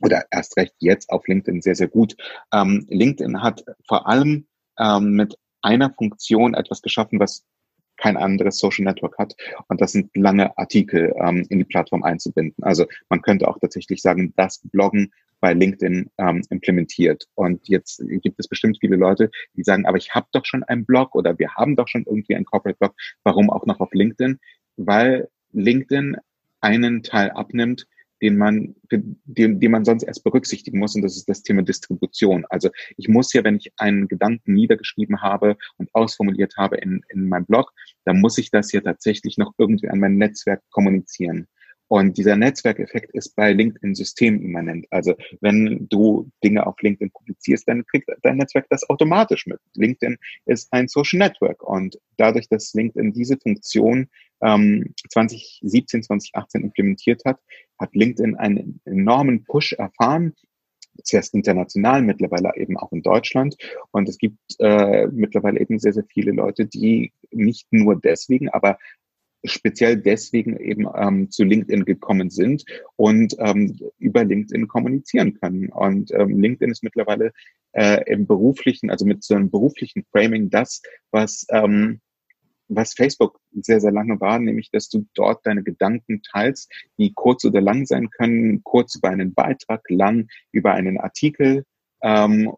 oder erst recht jetzt auf LinkedIn sehr, sehr gut. Ähm, LinkedIn hat vor allem ähm, mit einer Funktion etwas geschaffen, was kein anderes Social Network hat. Und das sind lange Artikel ähm, in die Plattform einzubinden. Also man könnte auch tatsächlich sagen, das Bloggen bei LinkedIn ähm, implementiert. Und jetzt gibt es bestimmt viele Leute, die sagen, aber ich habe doch schon einen Blog oder wir haben doch schon irgendwie einen Corporate Blog. Warum auch noch auf LinkedIn? Weil LinkedIn einen Teil abnimmt, den man, den, den man sonst erst berücksichtigen muss, und das ist das Thema Distribution. Also ich muss ja, wenn ich einen Gedanken niedergeschrieben habe und ausformuliert habe in, in meinem Blog, dann muss ich das ja tatsächlich noch irgendwie an mein Netzwerk kommunizieren. Und dieser Netzwerkeffekt ist bei LinkedIn systemimmanent. Also wenn du Dinge auf LinkedIn publizierst, dann kriegt dein Netzwerk das automatisch mit. LinkedIn ist ein Social Network und dadurch, dass LinkedIn diese Funktion ähm, 2017, 2018 implementiert hat, hat LinkedIn einen enormen Push erfahren, zuerst international, mittlerweile eben auch in Deutschland. Und es gibt äh, mittlerweile eben sehr, sehr viele Leute, die nicht nur deswegen, aber speziell deswegen eben ähm, zu LinkedIn gekommen sind und ähm, über LinkedIn kommunizieren können. Und ähm, LinkedIn ist mittlerweile äh, im beruflichen, also mit so einem beruflichen Framing das, was ähm, was Facebook sehr, sehr lange war, nämlich, dass du dort deine Gedanken teilst, die kurz oder lang sein können, kurz über einen Beitrag, lang über einen Artikel. Ähm,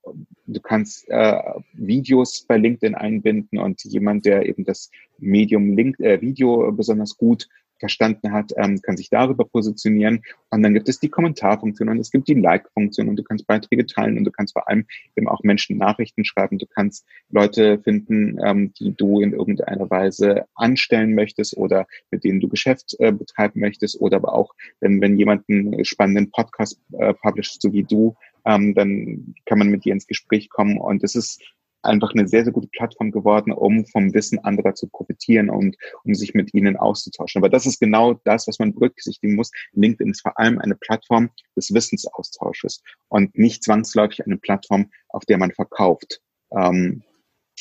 du kannst äh, Videos bei LinkedIn einbinden und jemand, der eben das Medium Link, äh, Video besonders gut verstanden hat, ähm, kann sich darüber positionieren. Und dann gibt es die Kommentarfunktion und es gibt die Like-Funktion und du kannst Beiträge teilen und du kannst vor allem eben auch Menschen Nachrichten schreiben. Du kannst Leute finden, ähm, die du in irgendeiner Weise anstellen möchtest oder mit denen du Geschäft äh, betreiben möchtest oder aber auch, wenn, wenn jemand einen spannenden Podcast äh, publisht, so wie du, ähm, dann kann man mit dir ins Gespräch kommen und es ist einfach eine sehr, sehr gute Plattform geworden, um vom Wissen anderer zu profitieren und um sich mit ihnen auszutauschen. Aber das ist genau das, was man berücksichtigen muss. LinkedIn ist vor allem eine Plattform des Wissensaustausches und nicht zwangsläufig eine Plattform, auf der man verkauft. Ähm,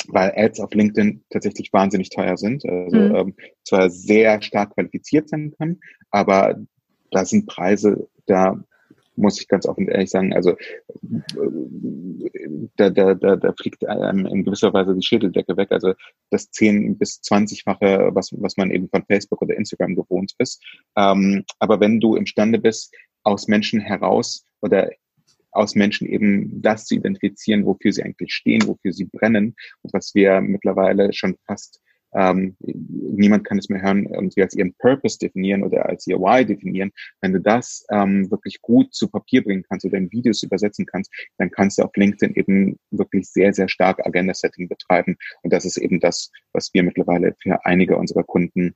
weil Ads auf LinkedIn tatsächlich wahnsinnig teuer sind, also mhm. ähm, zwar sehr stark qualifiziert sein können, aber da sind Preise, da muss ich ganz offen ehrlich sagen. Also da, da, da, da fliegt einem in gewisser Weise die Schädeldecke weg. Also das 10 bis 20-fache, was, was man eben von Facebook oder Instagram gewohnt ist. Ähm, aber wenn du imstande bist, aus Menschen heraus oder aus Menschen eben das zu identifizieren, wofür sie eigentlich stehen, wofür sie brennen und was wir mittlerweile schon fast ähm, niemand kann es mehr hören und sie als ihren Purpose definieren oder als ihr Why definieren. Wenn du das ähm, wirklich gut zu Papier bringen kannst oder in Videos übersetzen kannst, dann kannst du auf LinkedIn eben wirklich sehr, sehr stark Agenda-Setting betreiben. Und das ist eben das, was wir mittlerweile für einige unserer Kunden,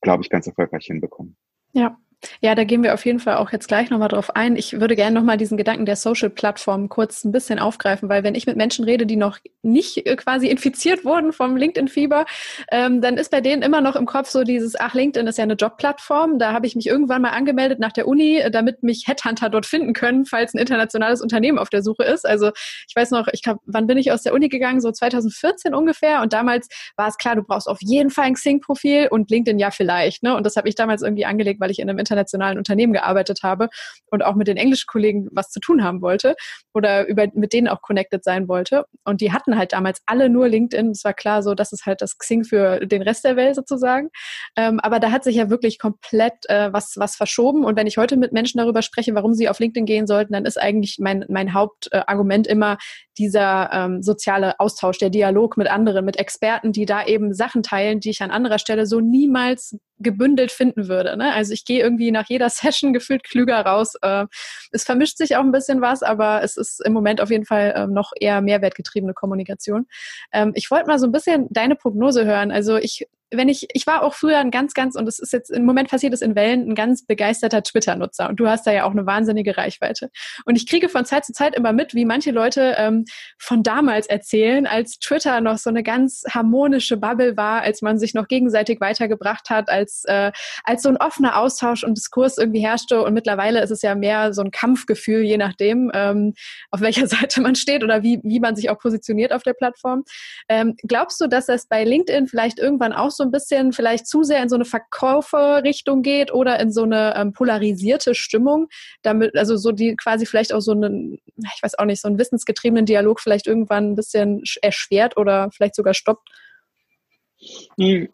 glaube ich, ganz erfolgreich hinbekommen. Ja, ja, da gehen wir auf jeden Fall auch jetzt gleich nochmal drauf ein. Ich würde gerne nochmal diesen Gedanken der Social-Plattform kurz ein bisschen aufgreifen, weil wenn ich mit Menschen rede, die noch nicht äh, quasi infiziert wurden vom LinkedIn-Fieber, ähm, dann ist bei denen immer noch im Kopf so dieses, ach, LinkedIn ist ja eine Jobplattform. Da habe ich mich irgendwann mal angemeldet nach der Uni, äh, damit mich Headhunter dort finden können, falls ein internationales Unternehmen auf der Suche ist. Also ich weiß noch, ich glaube, wann bin ich aus der Uni gegangen? So 2014 ungefähr. Und damals war es klar, du brauchst auf jeden Fall ein Xing-Profil und LinkedIn ja vielleicht. Ne? Und das habe ich damals irgendwie angelegt, weil ich in einem internationalen Unternehmen gearbeitet habe und auch mit den englischen Kollegen was zu tun haben wollte oder über, mit denen auch connected sein wollte. Und die hatten halt damals alle nur LinkedIn. Es war klar so, das ist halt das Xing für den Rest der Welt sozusagen. Ähm, aber da hat sich ja wirklich komplett äh, was, was verschoben. Und wenn ich heute mit Menschen darüber spreche, warum sie auf LinkedIn gehen sollten, dann ist eigentlich mein, mein Hauptargument immer dieser ähm, soziale Austausch, der Dialog mit anderen, mit Experten, die da eben Sachen teilen, die ich an anderer Stelle so niemals gebündelt finden würde. Ne? Also ich gehe irgendwie nach jeder [LAUGHS] Session gefühlt klüger raus. Äh, es vermischt sich auch ein bisschen was, aber es ist im Moment auf jeden Fall ähm, noch eher mehrwertgetriebene Kommunikation. Ähm, ich wollte mal so ein bisschen deine Prognose hören. Also ich wenn ich, ich war auch früher ein ganz, ganz, und es ist jetzt im Moment passiert es in Wellen, ein ganz begeisterter Twitter-Nutzer. Und du hast da ja auch eine wahnsinnige Reichweite. Und ich kriege von Zeit zu Zeit immer mit, wie manche Leute ähm, von damals erzählen, als Twitter noch so eine ganz harmonische Bubble war, als man sich noch gegenseitig weitergebracht hat, als, äh, als so ein offener Austausch und Diskurs irgendwie herrschte. Und mittlerweile ist es ja mehr so ein Kampfgefühl, je nachdem, ähm, auf welcher [LAUGHS] Seite man steht oder wie, wie man sich auch positioniert auf der Plattform. Ähm, glaubst du, dass das bei LinkedIn vielleicht irgendwann auch so ein bisschen vielleicht zu sehr in so eine Verkäuferrichtung geht oder in so eine ähm, polarisierte Stimmung, damit, also so die quasi vielleicht auch so einen, ich weiß auch nicht, so einen wissensgetriebenen Dialog vielleicht irgendwann ein bisschen erschwert oder vielleicht sogar stoppt? Hm.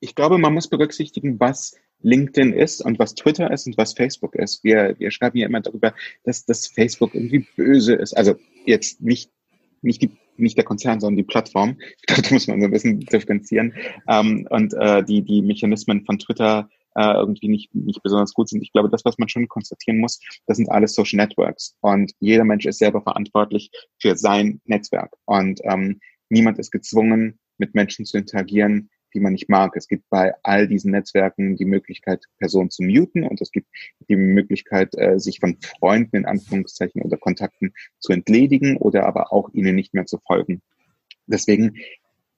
Ich glaube, man muss berücksichtigen, was LinkedIn ist und was Twitter ist und was Facebook ist. Wir, wir schreiben ja immer darüber, dass, dass Facebook irgendwie böse ist. Also jetzt nicht, nicht die nicht der Konzern, sondern die Plattform. [LAUGHS] Da muss man so ein bisschen differenzieren. Ähm, und äh, die, die Mechanismen von Twitter äh, irgendwie nicht, nicht besonders gut sind. Ich glaube, das, was man schon konstatieren muss, das sind alles Social Networks. Und jeder Mensch ist selber verantwortlich für sein Netzwerk. Und ähm, niemand ist gezwungen, mit Menschen zu interagieren, die man nicht mag. Es gibt bei all diesen Netzwerken die Möglichkeit, Personen zu muten und es gibt die Möglichkeit, äh, sich von Freunden in Anführungszeichen oder Kontakten zu entledigen oder aber auch ihnen nicht mehr zu folgen. Deswegen,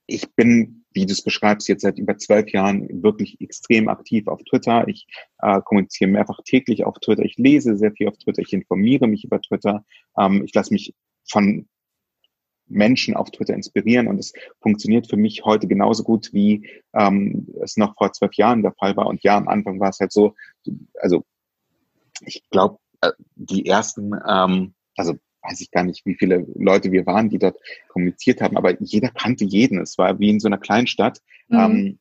ich bin, wie du es beschreibst, jetzt seit über zwölf Jahren wirklich extrem aktiv auf Twitter. Ich äh, kommuniziere mehrfach täglich auf Twitter. Ich lese sehr viel auf Twitter. Ich informiere mich über Twitter. Ähm, ich lasse mich von Menschen auf Twitter inspirieren und es funktioniert für mich heute genauso gut, wie ähm, es noch vor zwölf Jahren der Fall war. Und ja, am Anfang war es halt so, also ich glaube, äh, die ersten, ähm, also weiß ich gar nicht, wie viele Leute wir waren, die dort kommuniziert haben, aber jeder kannte jeden. Es war wie in so einer Kleinstadt. Mhm. Ähm,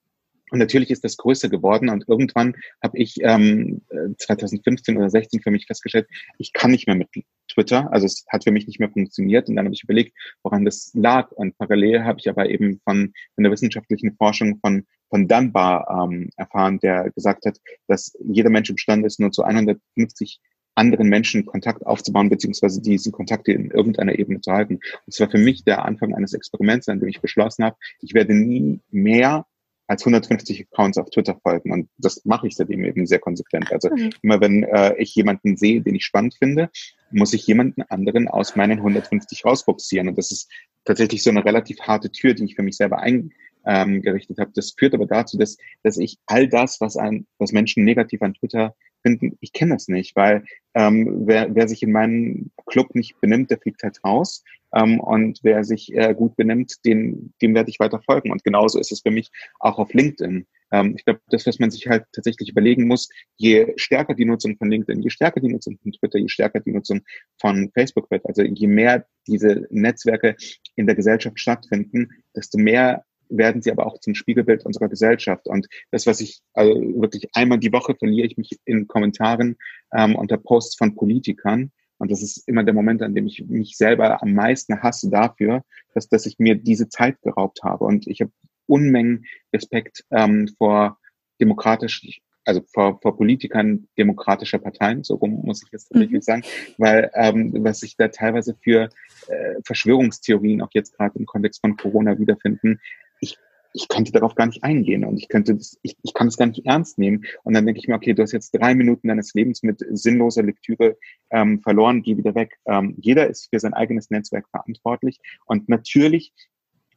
und natürlich ist das größer geworden und irgendwann habe ich ähm, 2015 oder 16 für mich festgestellt, ich kann nicht mehr mit Twitter, also es hat für mich nicht mehr funktioniert. Und dann habe ich überlegt, woran das lag. Und parallel habe ich aber eben von, von der wissenschaftlichen Forschung von von Dunbar ähm, erfahren, der gesagt hat, dass jeder Mensch imstande ist, nur zu 150 anderen Menschen Kontakt aufzubauen, beziehungsweise diesen Kontakt in irgendeiner Ebene zu halten. Und es war für mich der Anfang eines Experiments, an dem ich beschlossen habe, ich werde nie mehr als 150 Accounts auf Twitter folgen. Und das mache ich seitdem eben sehr konsequent. Also mhm. immer wenn äh, ich jemanden sehe, den ich spannend finde, muss ich jemanden anderen aus meinen 150 rausboxieren. Und das ist tatsächlich so eine relativ harte Tür, die ich für mich selber eingerichtet habe. Das führt aber dazu, dass, dass ich all das, was, ein, was Menschen negativ an Twitter finden, ich kenne das nicht, weil ähm, wer, wer sich in meinem Club nicht benimmt, der fliegt halt raus. Ähm, und wer sich äh, gut benimmt, den, dem werde ich weiter folgen. Und genauso ist es für mich auch auf LinkedIn. Ähm, ich glaube, das, was man sich halt tatsächlich überlegen muss, je stärker die Nutzung von LinkedIn, je stärker die Nutzung von Twitter, je stärker die Nutzung von Facebook wird, also je mehr diese Netzwerke in der Gesellschaft stattfinden, desto mehr werden sie aber auch zum Spiegelbild unserer Gesellschaft. Und das, was ich also wirklich einmal die Woche verliere ich mich in Kommentaren ähm, unter Posts von Politikern. Und das ist immer der Moment, an dem ich mich selber am meisten hasse dafür, dass, dass ich mir diese Zeit geraubt habe. Und ich habe Unmengen Respekt ähm, vor demokratisch, also vor, vor Politikern demokratischer Parteien, so rum muss ich jetzt tatsächlich mhm. sagen, weil ähm, was sich da teilweise für äh, Verschwörungstheorien auch jetzt gerade im Kontext von Corona wiederfinden, ich, ich könnte darauf gar nicht eingehen und ich könnte das, ich, ich kann es gar nicht ernst nehmen. Und dann denke ich mir, okay, du hast jetzt drei Minuten deines Lebens mit sinnloser Lektüre ähm, verloren, geh wieder weg. Ähm, jeder ist für sein eigenes Netzwerk verantwortlich. Und natürlich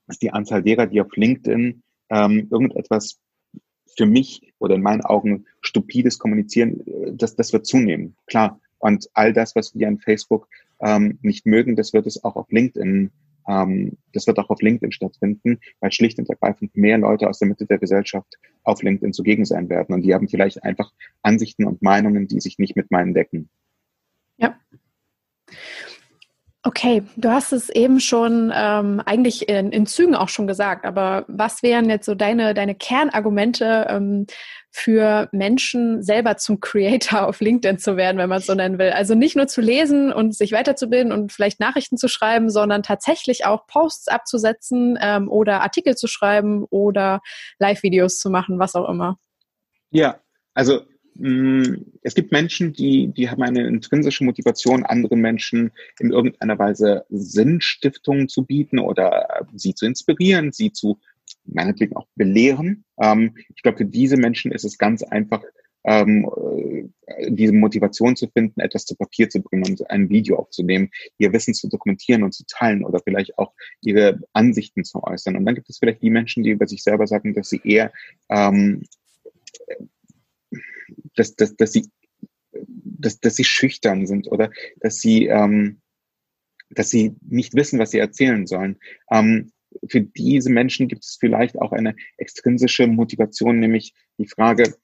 ist die Anzahl derer, die auf LinkedIn ähm, irgendetwas für mich oder in meinen Augen stupides kommunizieren, äh, das, das wird zunehmen. Klar. Und all das, was wir an Facebook ähm, nicht mögen, das wird es auch auf LinkedIn ähm, das wird auch auf LinkedIn stattfinden, weil schlicht und ergreifend mehr Leute aus der Mitte der Gesellschaft auf LinkedIn zugegen sein werden. Und die haben vielleicht einfach Ansichten und Meinungen, die sich nicht mit meinen decken. Ja. Okay, du hast es eben schon ähm, eigentlich in, in, Zügen auch schon gesagt, aber was wären jetzt so deine, deine Kernargumente ähm, für Menschen selber zum Creator auf LinkedIn zu werden, wenn man es so nennen will? Also nicht nur zu lesen und sich weiterzubilden und vielleicht Nachrichten zu schreiben, sondern tatsächlich auch Posts abzusetzen ähm, oder Artikel zu schreiben oder Live-Videos zu machen, was auch immer. Ja, also es gibt Menschen, die, die haben eine intrinsische Motivation, anderen Menschen in irgendeiner Weise Sinnstiftung zu bieten oder sie zu inspirieren, sie zu meinetwegen auch belehren. Ähm, ich glaube, für diese Menschen ist es ganz einfach, ähm, äh, diese Motivation zu finden, etwas zu Papier zu bringen und ein Video aufzunehmen, ihr Wissen zu dokumentieren und zu teilen oder vielleicht auch ihre Ansichten zu äußern. Und dann gibt es vielleicht die Menschen, die über sich selber sagen, dass sie eher ähm, dass, dass, dass sie dass, dass sie schüchtern sind oder dass sie ähm, dass sie nicht wissen, was sie erzählen sollen. Ähm, für diese Menschen gibt es vielleicht auch eine extrinsische Motivation, nämlich die Frage,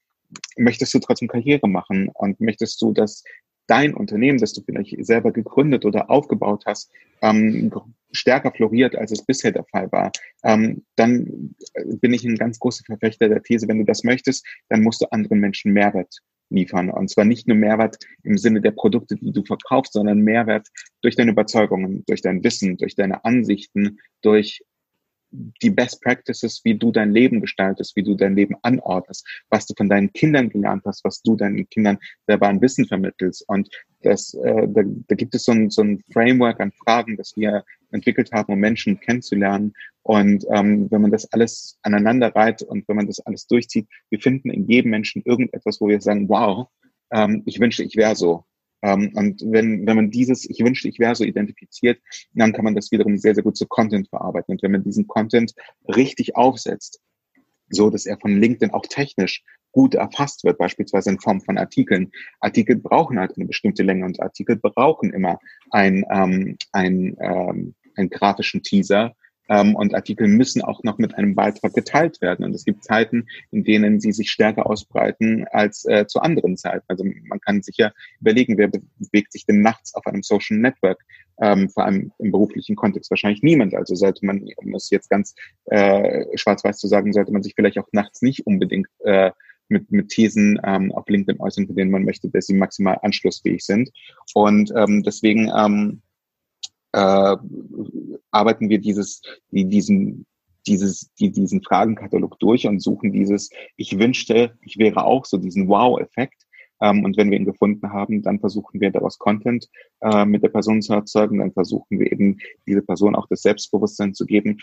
möchtest du trotzdem Karriere machen und möchtest du, dass dein Unternehmen, das du vielleicht selber gegründet oder aufgebaut hast, ähm, stärker floriert, als es bisher der Fall war, ähm, dann bin ich ein ganz großer Verfechter der These, wenn du das möchtest, dann musst du anderen Menschen Mehrwert liefern. Und zwar nicht nur Mehrwert im Sinne der Produkte, die du verkaufst, sondern Mehrwert durch deine Überzeugungen, durch dein Wissen, durch deine Ansichten, durch die Best Practices, wie du dein Leben gestaltest, wie du dein Leben anordnest, was du von deinen Kindern gelernt hast, was du deinen Kindern selber an Wissen vermittelst. Und das, äh, da, da gibt es so ein, so ein Framework an Fragen, das wir entwickelt haben, um Menschen kennenzulernen. Und ähm, wenn man das alles aneinander reiht und wenn man das alles durchzieht, wir finden in jedem Menschen irgendetwas, wo wir sagen, wow, ähm, ich wünschte, ich wäre so. Ähm, und wenn, wenn man dieses, ich wünschte, ich wäre so identifiziert, dann kann man das wiederum sehr, sehr gut zu Content verarbeiten. Und wenn man diesen Content richtig aufsetzt, so dass er von LinkedIn auch technisch gut erfasst wird, beispielsweise in Form von Artikeln. Artikel brauchen halt eine bestimmte Länge und Artikel brauchen immer ein, ähm, ein, ähm, einen grafischen Teaser ähm, und Artikel müssen auch noch mit einem Beitrag geteilt werden. Und es gibt Zeiten, in denen sie sich stärker ausbreiten als äh, zu anderen Zeiten. Also man kann sich ja überlegen, wer bewegt sich denn nachts auf einem Social Network? Ähm, vor allem im beruflichen Kontext wahrscheinlich niemand. Also sollte man, um es jetzt ganz äh, schwarz-weiß zu sagen, sollte man sich vielleicht auch nachts nicht unbedingt äh, mit, mit Thesen ähm, auf LinkedIn äußern, von denen man möchte, dass sie maximal anschlussfähig sind. Und ähm, deswegen ähm, äh, arbeiten wir dieses, die, diesen, dieses, die, diesen Fragenkatalog durch und suchen dieses, ich wünschte, ich wäre auch so diesen Wow-Effekt. Ähm, und wenn wir ihn gefunden haben, dann versuchen wir daraus Content äh, mit der Person zu erzeugen. Dann versuchen wir eben diese Person auch das Selbstbewusstsein zu geben.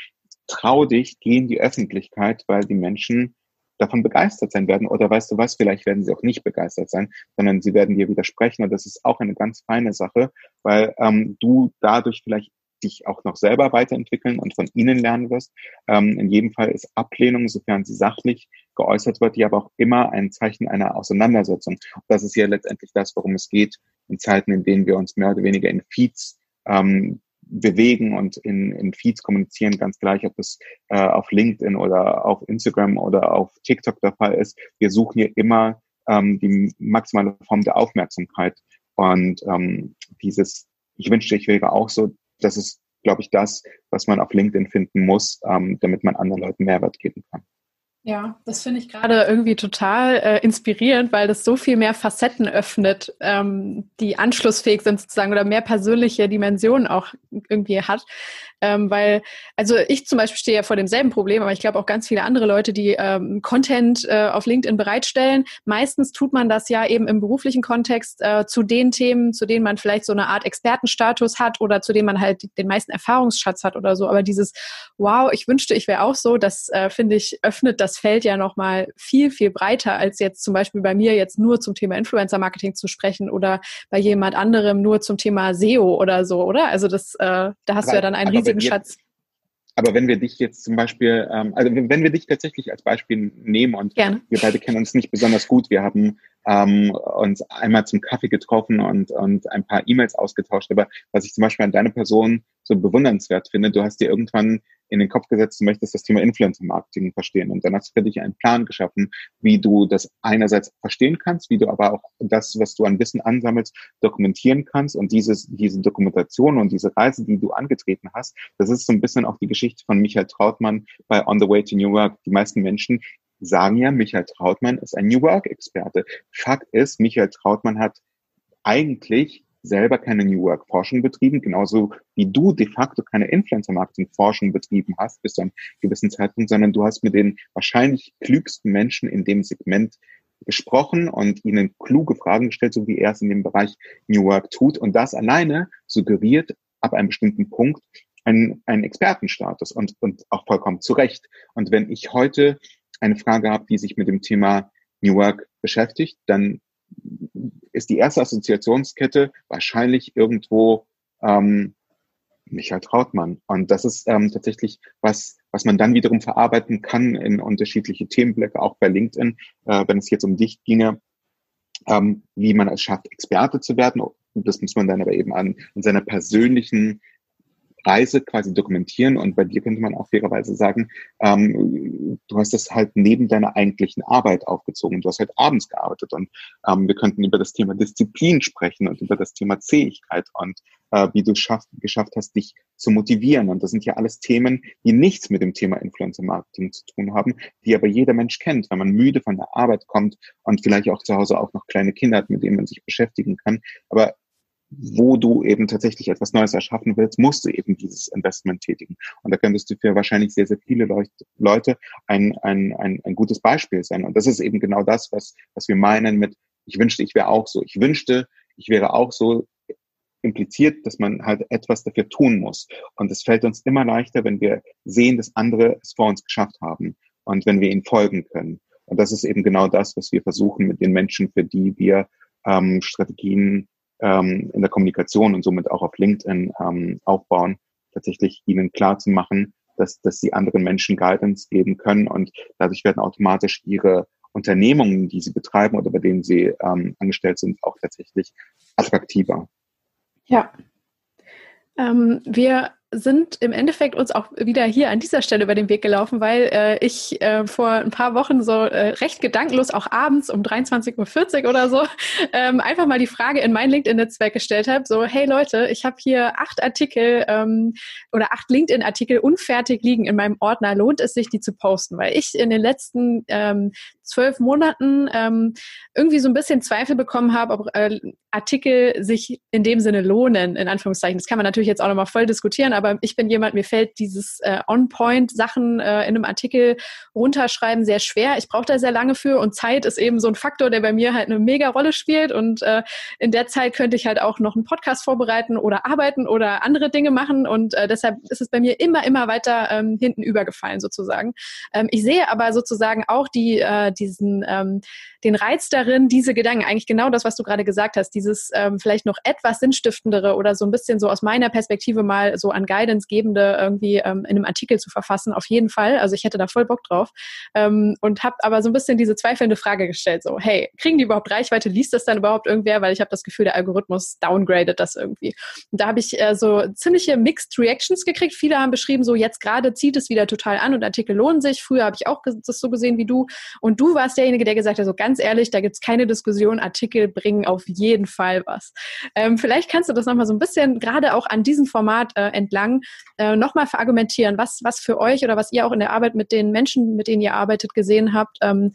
Trau dich, geh in die Öffentlichkeit, weil die Menschen davon begeistert sein werden. Oder weißt du was, vielleicht werden sie auch nicht begeistert sein, sondern sie werden dir widersprechen. Und das ist auch eine ganz feine Sache, weil ähm, du dadurch vielleicht dich auch noch selber weiterentwickeln und von ihnen lernen wirst. Ähm, in jedem Fall ist Ablehnung, sofern sie sachlich geäußert wird, ja aber auch immer ein Zeichen einer Auseinandersetzung. Das ist ja letztendlich das, worum es geht in Zeiten, in denen wir uns mehr oder weniger in Feeds ähm, bewegen und in, in Feeds kommunizieren, ganz gleich, ob es äh, auf LinkedIn oder auf Instagram oder auf TikTok der Fall ist. Wir suchen hier immer ähm, die maximale Form der Aufmerksamkeit. Und ähm, dieses, ich wünschte, ich wäre auch so, das ist, glaube ich, das, was man auf LinkedIn finden muss, ähm, damit man anderen Leuten Mehrwert geben kann. Ja, das finde ich gerade irgendwie total äh, inspirierend, weil das so viel mehr Facetten öffnet, ähm, die anschlussfähig sind sozusagen oder mehr persönliche Dimensionen auch irgendwie hat. Ähm, weil, also ich zum Beispiel stehe ja vor demselben Problem, aber ich glaube auch ganz viele andere Leute, die ähm, Content äh, auf LinkedIn bereitstellen. Meistens tut man das ja eben im beruflichen Kontext äh, zu den Themen, zu denen man vielleicht so eine Art Expertenstatus hat oder zu denen man halt den meisten Erfahrungsschatz hat oder so. Aber dieses, wow, ich wünschte, ich wäre auch so, das äh, finde ich, öffnet das Feld ja nochmal viel, viel breiter, als jetzt zum Beispiel bei mir jetzt nur zum Thema Influencer-Marketing zu sprechen oder bei jemand anderem nur zum Thema SEO oder so, oder? Also das, äh, da hast aber, du ja dann einen riesigen riesigen Schatz. Aber wenn wir dich jetzt zum Beispiel, ähm, also wenn wir dich tatsächlich als Beispiel nehmen und Gerne. wir beide kennen uns nicht besonders gut, wir haben ähm, uns einmal zum Kaffee getroffen und, und ein paar E-Mails ausgetauscht. Aber was ich zum Beispiel an deiner Person so bewundernswert finde, du hast dir irgendwann in den Kopf gesetzt, du möchtest das Thema Influencer-Marketing verstehen. Und dann hast du für dich einen Plan geschaffen, wie du das einerseits verstehen kannst, wie du aber auch das, was du an Wissen ansammelst, dokumentieren kannst. Und dieses, diese Dokumentation und diese Reise, die du angetreten hast, das ist so ein bisschen auch die Geschichte von Michael Trautmann bei On the Way to New Work. Die meisten Menschen sagen ja, Michael Trautmann ist ein New Work-Experte. Fakt ist, Michael Trautmann hat eigentlich selber keine New Work Forschung betrieben, genauso wie du de facto keine Influencer Marketing Forschung betrieben hast bis zu einem gewissen Zeitpunkt, sondern du hast mit den wahrscheinlich klügsten Menschen in dem Segment gesprochen und ihnen kluge Fragen gestellt, so wie er es in dem Bereich New Work tut. Und das alleine suggeriert ab einem bestimmten Punkt einen, einen Expertenstatus und, und auch vollkommen zu Recht. Und wenn ich heute eine Frage habe, die sich mit dem Thema New Work beschäftigt, dann ist die erste Assoziationskette wahrscheinlich irgendwo ähm, Michael Trautmann. Und das ist ähm, tatsächlich was, was man dann wiederum verarbeiten kann in unterschiedliche Themenblöcke, auch bei LinkedIn, äh, wenn es jetzt um dich ginge, ähm, wie man es schafft, Experte zu werden. Das muss man dann aber eben an, an seiner persönlichen Reise quasi dokumentieren. Und bei dir könnte man auch fairerweise sagen, ähm, du hast das halt neben deiner eigentlichen Arbeit aufgezogen. Du hast halt abends gearbeitet. Und ähm, wir könnten über das Thema Disziplin sprechen und über das Thema Zähigkeit und äh, wie du schaff, geschafft hast, dich zu motivieren. Und das sind ja alles Themen, die nichts mit dem Thema Influencer Marketing zu tun haben, die aber jeder Mensch kennt, wenn man müde von der Arbeit kommt und vielleicht auch zu Hause auch noch kleine Kinder hat, mit denen man sich beschäftigen kann. Aber wo du eben tatsächlich etwas Neues erschaffen willst, musst du eben dieses Investment tätigen. Und da könntest du für wahrscheinlich sehr, sehr viele Leute ein, ein, ein, ein gutes Beispiel sein. Und das ist eben genau das, was, was wir meinen mit, ich wünschte, ich wäre auch so. Ich wünschte, ich wäre auch so impliziert, dass man halt etwas dafür tun muss. Und es fällt uns immer leichter, wenn wir sehen, dass andere es vor uns geschafft haben und wenn wir ihnen folgen können. Und das ist eben genau das, was wir versuchen mit den Menschen, für die wir ähm, Strategien ähm, in der Kommunikation und somit auch auf LinkedIn ähm, aufbauen, tatsächlich ihnen klar zu machen, dass, dass sie anderen Menschen Guidance geben können und dadurch werden automatisch ihre Unternehmungen, die sie betreiben oder bei denen sie ähm, angestellt sind, auch tatsächlich attraktiver. Ja. Ähm, wir sind im Endeffekt uns auch wieder hier an dieser Stelle über den Weg gelaufen, weil äh, ich äh, vor ein paar Wochen so äh, recht gedankenlos auch abends um 23.40 Uhr oder so [LAUGHS] ähm, einfach mal die Frage in mein LinkedIn-Netzwerk gestellt habe, so hey Leute, ich habe hier acht Artikel ähm, oder acht LinkedIn-Artikel unfertig liegen in meinem Ordner, lohnt es sich, die zu posten? Weil ich in den letzten ähm, zwölf Monaten ähm, irgendwie so ein bisschen Zweifel bekommen habe, ob äh, Artikel sich in dem Sinne lohnen, in Anführungszeichen. Das kann man natürlich jetzt auch nochmal voll diskutieren, aber ich bin jemand, mir fällt dieses äh, On-Point-Sachen äh, in einem Artikel runterschreiben sehr schwer. Ich brauche da sehr lange für und Zeit ist eben so ein Faktor, der bei mir halt eine mega Rolle spielt und äh, in der Zeit könnte ich halt auch noch einen Podcast vorbereiten oder arbeiten oder andere Dinge machen und äh, deshalb ist es bei mir immer, immer weiter ähm, hinten übergefallen sozusagen. Ähm, ich sehe aber sozusagen auch die, äh, diesen, ähm, den Reiz darin, diese Gedanken, eigentlich genau das, was du gerade gesagt hast, dieses ähm, vielleicht noch etwas sinnstiftendere oder so ein bisschen so aus meiner Perspektive mal so an Guidance gebende irgendwie ähm, in einem Artikel zu verfassen, auf jeden Fall. Also ich hätte da voll Bock drauf ähm, und habe aber so ein bisschen diese zweifelnde Frage gestellt, so hey, kriegen die überhaupt Reichweite? Liest das dann überhaupt irgendwer? Weil ich habe das Gefühl, der Algorithmus downgradet das irgendwie. Und da habe ich äh, so ziemliche Mixed Reactions gekriegt. Viele haben beschrieben, so jetzt gerade zieht es wieder total an und Artikel lohnen sich. Früher habe ich auch das so gesehen wie du. Und du warst derjenige, der gesagt hat, so ganz ehrlich, da gibt es keine Diskussion. Artikel bringen auf jeden Fall was. Ähm, vielleicht kannst du das nochmal so ein bisschen, gerade auch an diesem Format äh, entlang, äh, nochmal verargumentieren, was, was für euch oder was ihr auch in der Arbeit mit den Menschen, mit denen ihr arbeitet, gesehen habt, ähm,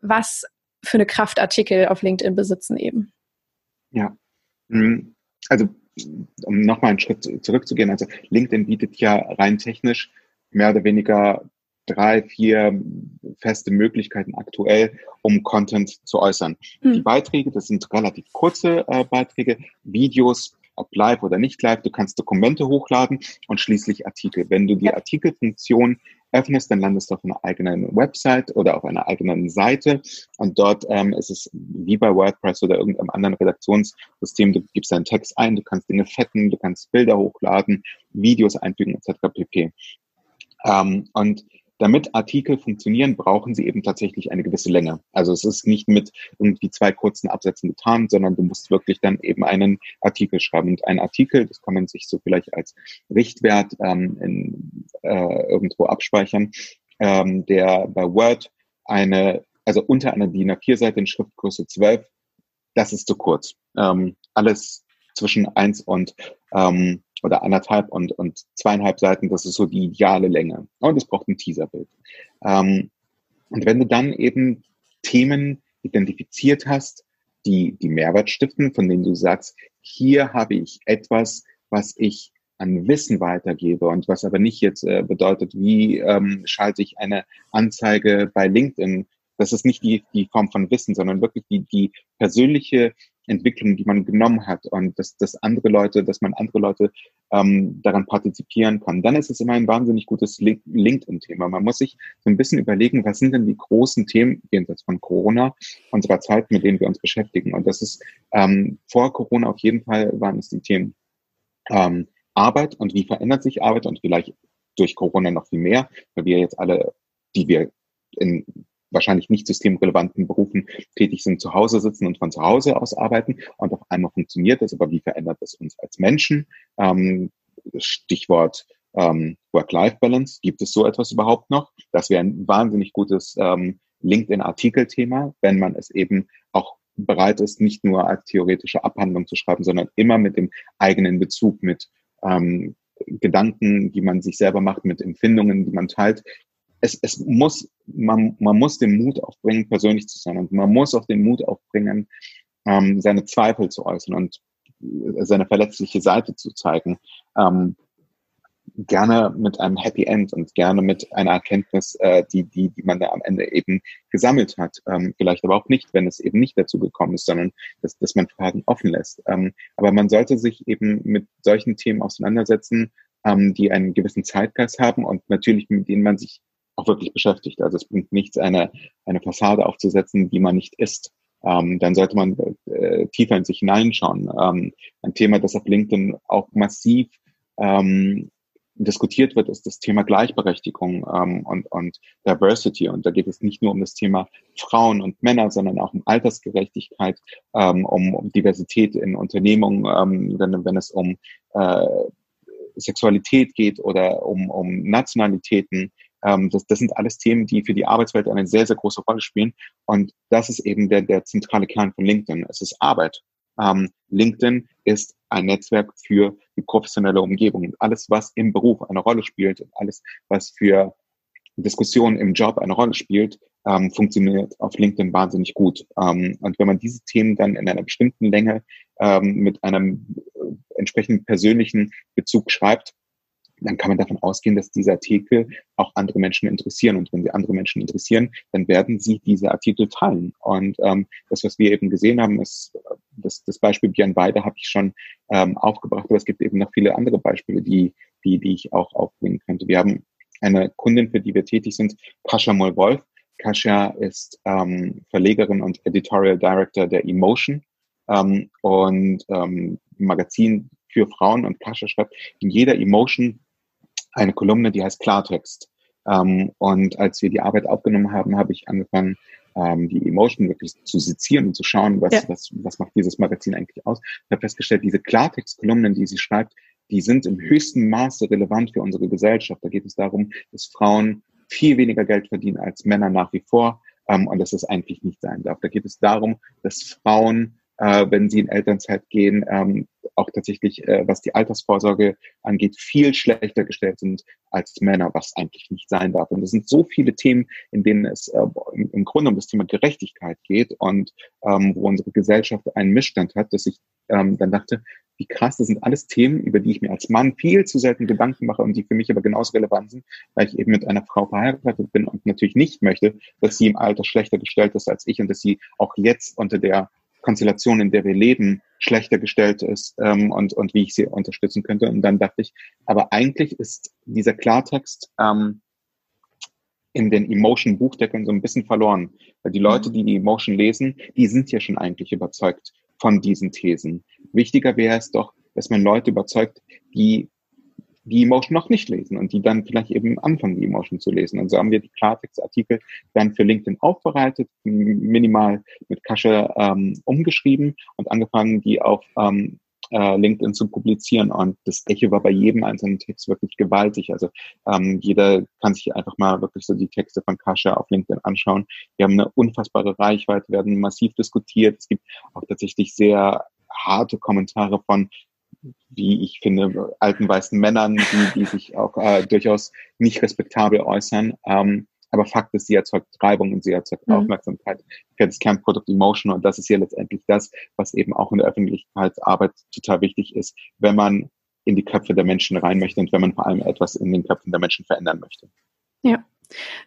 was für eine Kraft Artikel auf LinkedIn besitzen eben. Ja, hm, also um nochmal einen Schritt zurückzugehen, also LinkedIn bietet ja rein technisch mehr oder weniger drei, vier feste Möglichkeiten aktuell, um Content zu äußern. Hm. Die Beiträge, das sind relativ kurze äh, Beiträge, Videos, ob live oder nicht live, du kannst Dokumente hochladen und schließlich Artikel. Wenn du die Artikelfunktion öffnest, dann landest du auf einer eigenen Website oder auf einer eigenen Seite und dort ähm, ist es wie bei WordPress oder irgendeinem anderen Redaktionssystem, du gibst deinen Text ein, du kannst Dinge fetten, du kannst Bilder hochladen, Videos einfügen etc. pp. Ähm, und damit Artikel funktionieren, brauchen sie eben tatsächlich eine gewisse Länge. Also es ist nicht mit irgendwie zwei kurzen Absätzen getan, sondern du musst wirklich dann eben einen Artikel schreiben. Und ein Artikel, das kann man sich so vielleicht als Richtwert ähm, in, äh, irgendwo abspeichern, ähm, der bei Word eine, also unter einer DIN A4-Seite in Schriftgröße 12, das ist zu kurz. Ähm, alles zwischen eins und ähm, oder anderthalb und, und zweieinhalb Seiten, das ist so die ideale Länge. Und es braucht ein Teaserbild. Ähm, und wenn du dann eben Themen identifiziert hast, die, die Mehrwert stiften, von denen du sagst, hier habe ich etwas, was ich an Wissen weitergebe und was aber nicht jetzt äh, bedeutet, wie ähm, schalte ich eine Anzeige bei LinkedIn. Das ist nicht die, die Form von Wissen, sondern wirklich die, die persönliche Entwicklung, die man genommen hat und dass, dass andere Leute, dass man andere Leute ähm, daran partizipieren kann, dann ist es immer ein wahnsinnig gutes LinkedIn-Thema. Man muss sich so ein bisschen überlegen, was sind denn die großen Themen jenseits von Corona unserer Zeit, mit denen wir uns beschäftigen. Und das ist ähm, vor Corona auf jeden Fall waren es die Themen ähm, Arbeit und wie verändert sich Arbeit und vielleicht durch Corona noch viel mehr, weil wir jetzt alle, die wir in wahrscheinlich nicht systemrelevanten Berufen tätig sind, zu Hause sitzen und von zu Hause aus arbeiten. Und auf einmal funktioniert das, aber wie verändert das uns als Menschen? Ähm, Stichwort ähm, Work-Life-Balance. Gibt es so etwas überhaupt noch? Das wäre ein wahnsinnig gutes ähm, LinkedIn-Artikelthema, wenn man es eben auch bereit ist, nicht nur als theoretische Abhandlung zu schreiben, sondern immer mit dem eigenen Bezug, mit ähm, Gedanken, die man sich selber macht, mit Empfindungen, die man teilt, es, es muss, man, man muss den Mut aufbringen, persönlich zu sein. Und man muss auch den Mut aufbringen, ähm, seine Zweifel zu äußern und äh, seine verletzliche Seite zu zeigen. Ähm, gerne mit einem Happy End und gerne mit einer Erkenntnis, äh, die, die, die man da am Ende eben gesammelt hat. Ähm, vielleicht aber auch nicht, wenn es eben nicht dazu gekommen ist, sondern dass, dass man Fragen offen lässt. Ähm, aber man sollte sich eben mit solchen Themen auseinandersetzen, ähm, die einen gewissen Zeitgeist haben und natürlich mit denen man sich auch wirklich beschäftigt. Also es bringt nichts, eine, eine Fassade aufzusetzen, die man nicht ist. Ähm, dann sollte man äh, tiefer in sich hineinschauen. Ähm, ein Thema, das auf LinkedIn auch massiv ähm, diskutiert wird, ist das Thema Gleichberechtigung ähm, und, und Diversity. Und da geht es nicht nur um das Thema Frauen und Männer, sondern auch um Altersgerechtigkeit, ähm, um, um Diversität in Unternehmungen, ähm, wenn, wenn es um äh, Sexualität geht oder um, um Nationalitäten. Ähm, das, das sind alles Themen, die für die Arbeitswelt eine sehr, sehr große Rolle spielen. Und das ist eben der, der zentrale Kern von LinkedIn. Es ist Arbeit. Ähm, LinkedIn ist ein Netzwerk für die professionelle Umgebung. Und alles, was im Beruf eine Rolle spielt, alles, was für Diskussionen im Job eine Rolle spielt, ähm, funktioniert auf LinkedIn wahnsinnig gut. Ähm, und wenn man diese Themen dann in einer bestimmten Länge ähm, mit einem äh, entsprechenden persönlichen Bezug schreibt, dann kann man davon ausgehen, dass diese Artikel auch andere Menschen interessieren. Und wenn sie andere Menschen interessieren, dann werden sie diese Artikel teilen. Und ähm, das, was wir eben gesehen haben, ist, das, das Beispiel Björn Weide habe ich schon ähm, aufgebracht, aber es gibt eben noch viele andere Beispiele, die, die, die ich auch aufbringen könnte. Wir haben eine Kundin, für die wir tätig sind, Kascha Moll-Wolf. Kasia ist ähm, Verlegerin und Editorial Director der Emotion ähm, und ähm, Magazin für Frauen. Und Kasia schreibt in jeder Emotion eine Kolumne, die heißt Klartext. Ähm, und als wir die Arbeit aufgenommen haben, habe ich angefangen, ähm, die Emotion wirklich zu sezieren und zu schauen, was, ja. was, was macht dieses Magazin eigentlich aus. Ich habe festgestellt, diese Klartext-Kolumnen, die sie schreibt, die sind im höchsten Maße relevant für unsere Gesellschaft. Da geht es darum, dass Frauen viel weniger Geld verdienen als Männer nach wie vor ähm, und dass es eigentlich nicht sein darf. Da geht es darum, dass Frauen, äh, wenn sie in Elternzeit gehen, ähm, auch tatsächlich, äh, was die Altersvorsorge angeht, viel schlechter gestellt sind als Männer, was eigentlich nicht sein darf. Und es sind so viele Themen, in denen es äh, im Grunde um das Thema Gerechtigkeit geht und ähm, wo unsere Gesellschaft einen Missstand hat, dass ich ähm, dann dachte, wie krass, das sind alles Themen, über die ich mir als Mann viel zu selten Gedanken mache und die für mich aber genauso relevant sind, weil ich eben mit einer Frau verheiratet bin und natürlich nicht möchte, dass sie im Alter schlechter gestellt ist als ich und dass sie auch jetzt unter der Konstellation, in der wir leben, schlechter gestellt ist ähm, und, und wie ich sie unterstützen könnte. Und dann dachte ich, aber eigentlich ist dieser Klartext ähm, in den Emotion-Buchdeckeln so ein bisschen verloren. Weil die Leute, mhm. die die Emotion lesen, die sind ja schon eigentlich überzeugt von diesen Thesen. Wichtiger wäre es doch, dass man Leute überzeugt, die die Emotion noch nicht lesen und die dann vielleicht eben anfangen, die Emotion zu lesen. Und so haben wir die Klartextartikel dann für LinkedIn aufbereitet, minimal mit Kasche ähm, umgeschrieben und angefangen, die auf ähm, äh, LinkedIn zu publizieren. Und das Echo war bei jedem einzelnen Text wirklich gewaltig. Also ähm, jeder kann sich einfach mal wirklich so die Texte von Kasche auf LinkedIn anschauen. Wir haben eine unfassbare Reichweite, werden massiv diskutiert. Es gibt auch tatsächlich sehr harte Kommentare von wie ich finde, alten weißen Männern, die, die sich auch äh, durchaus nicht respektabel äußern. Ähm, aber Fakt ist, sie erzeugt Treibung und sie erzeugt mhm. Aufmerksamkeit für das Kernprodukt Emotion. Und das ist ja letztendlich das, was eben auch in der Öffentlichkeitsarbeit total wichtig ist, wenn man in die Köpfe der Menschen rein möchte und wenn man vor allem etwas in den Köpfen der Menschen verändern möchte. Ja.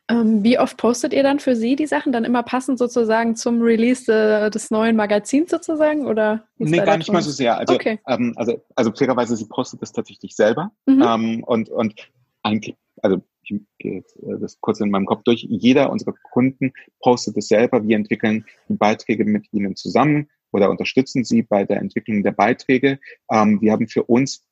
Ähm, wie oft postet ihr dann für Sie die Sachen? Dann immer passend sozusagen zum Release äh, des neuen Magazins sozusagen? Oder nee, gar nicht mal so sehr. Also, okay. ähm, also, also fairerweise, sie postet das tatsächlich selber. Mhm. Ähm, und, und eigentlich, also ich gehe jetzt äh, das kurz in meinem Kopf durch. Jeder unserer Kunden postet es selber. Wir entwickeln die Beiträge mit ihnen zusammen oder unterstützen sie bei der Entwicklung der Beiträge. Ähm, wir haben für uns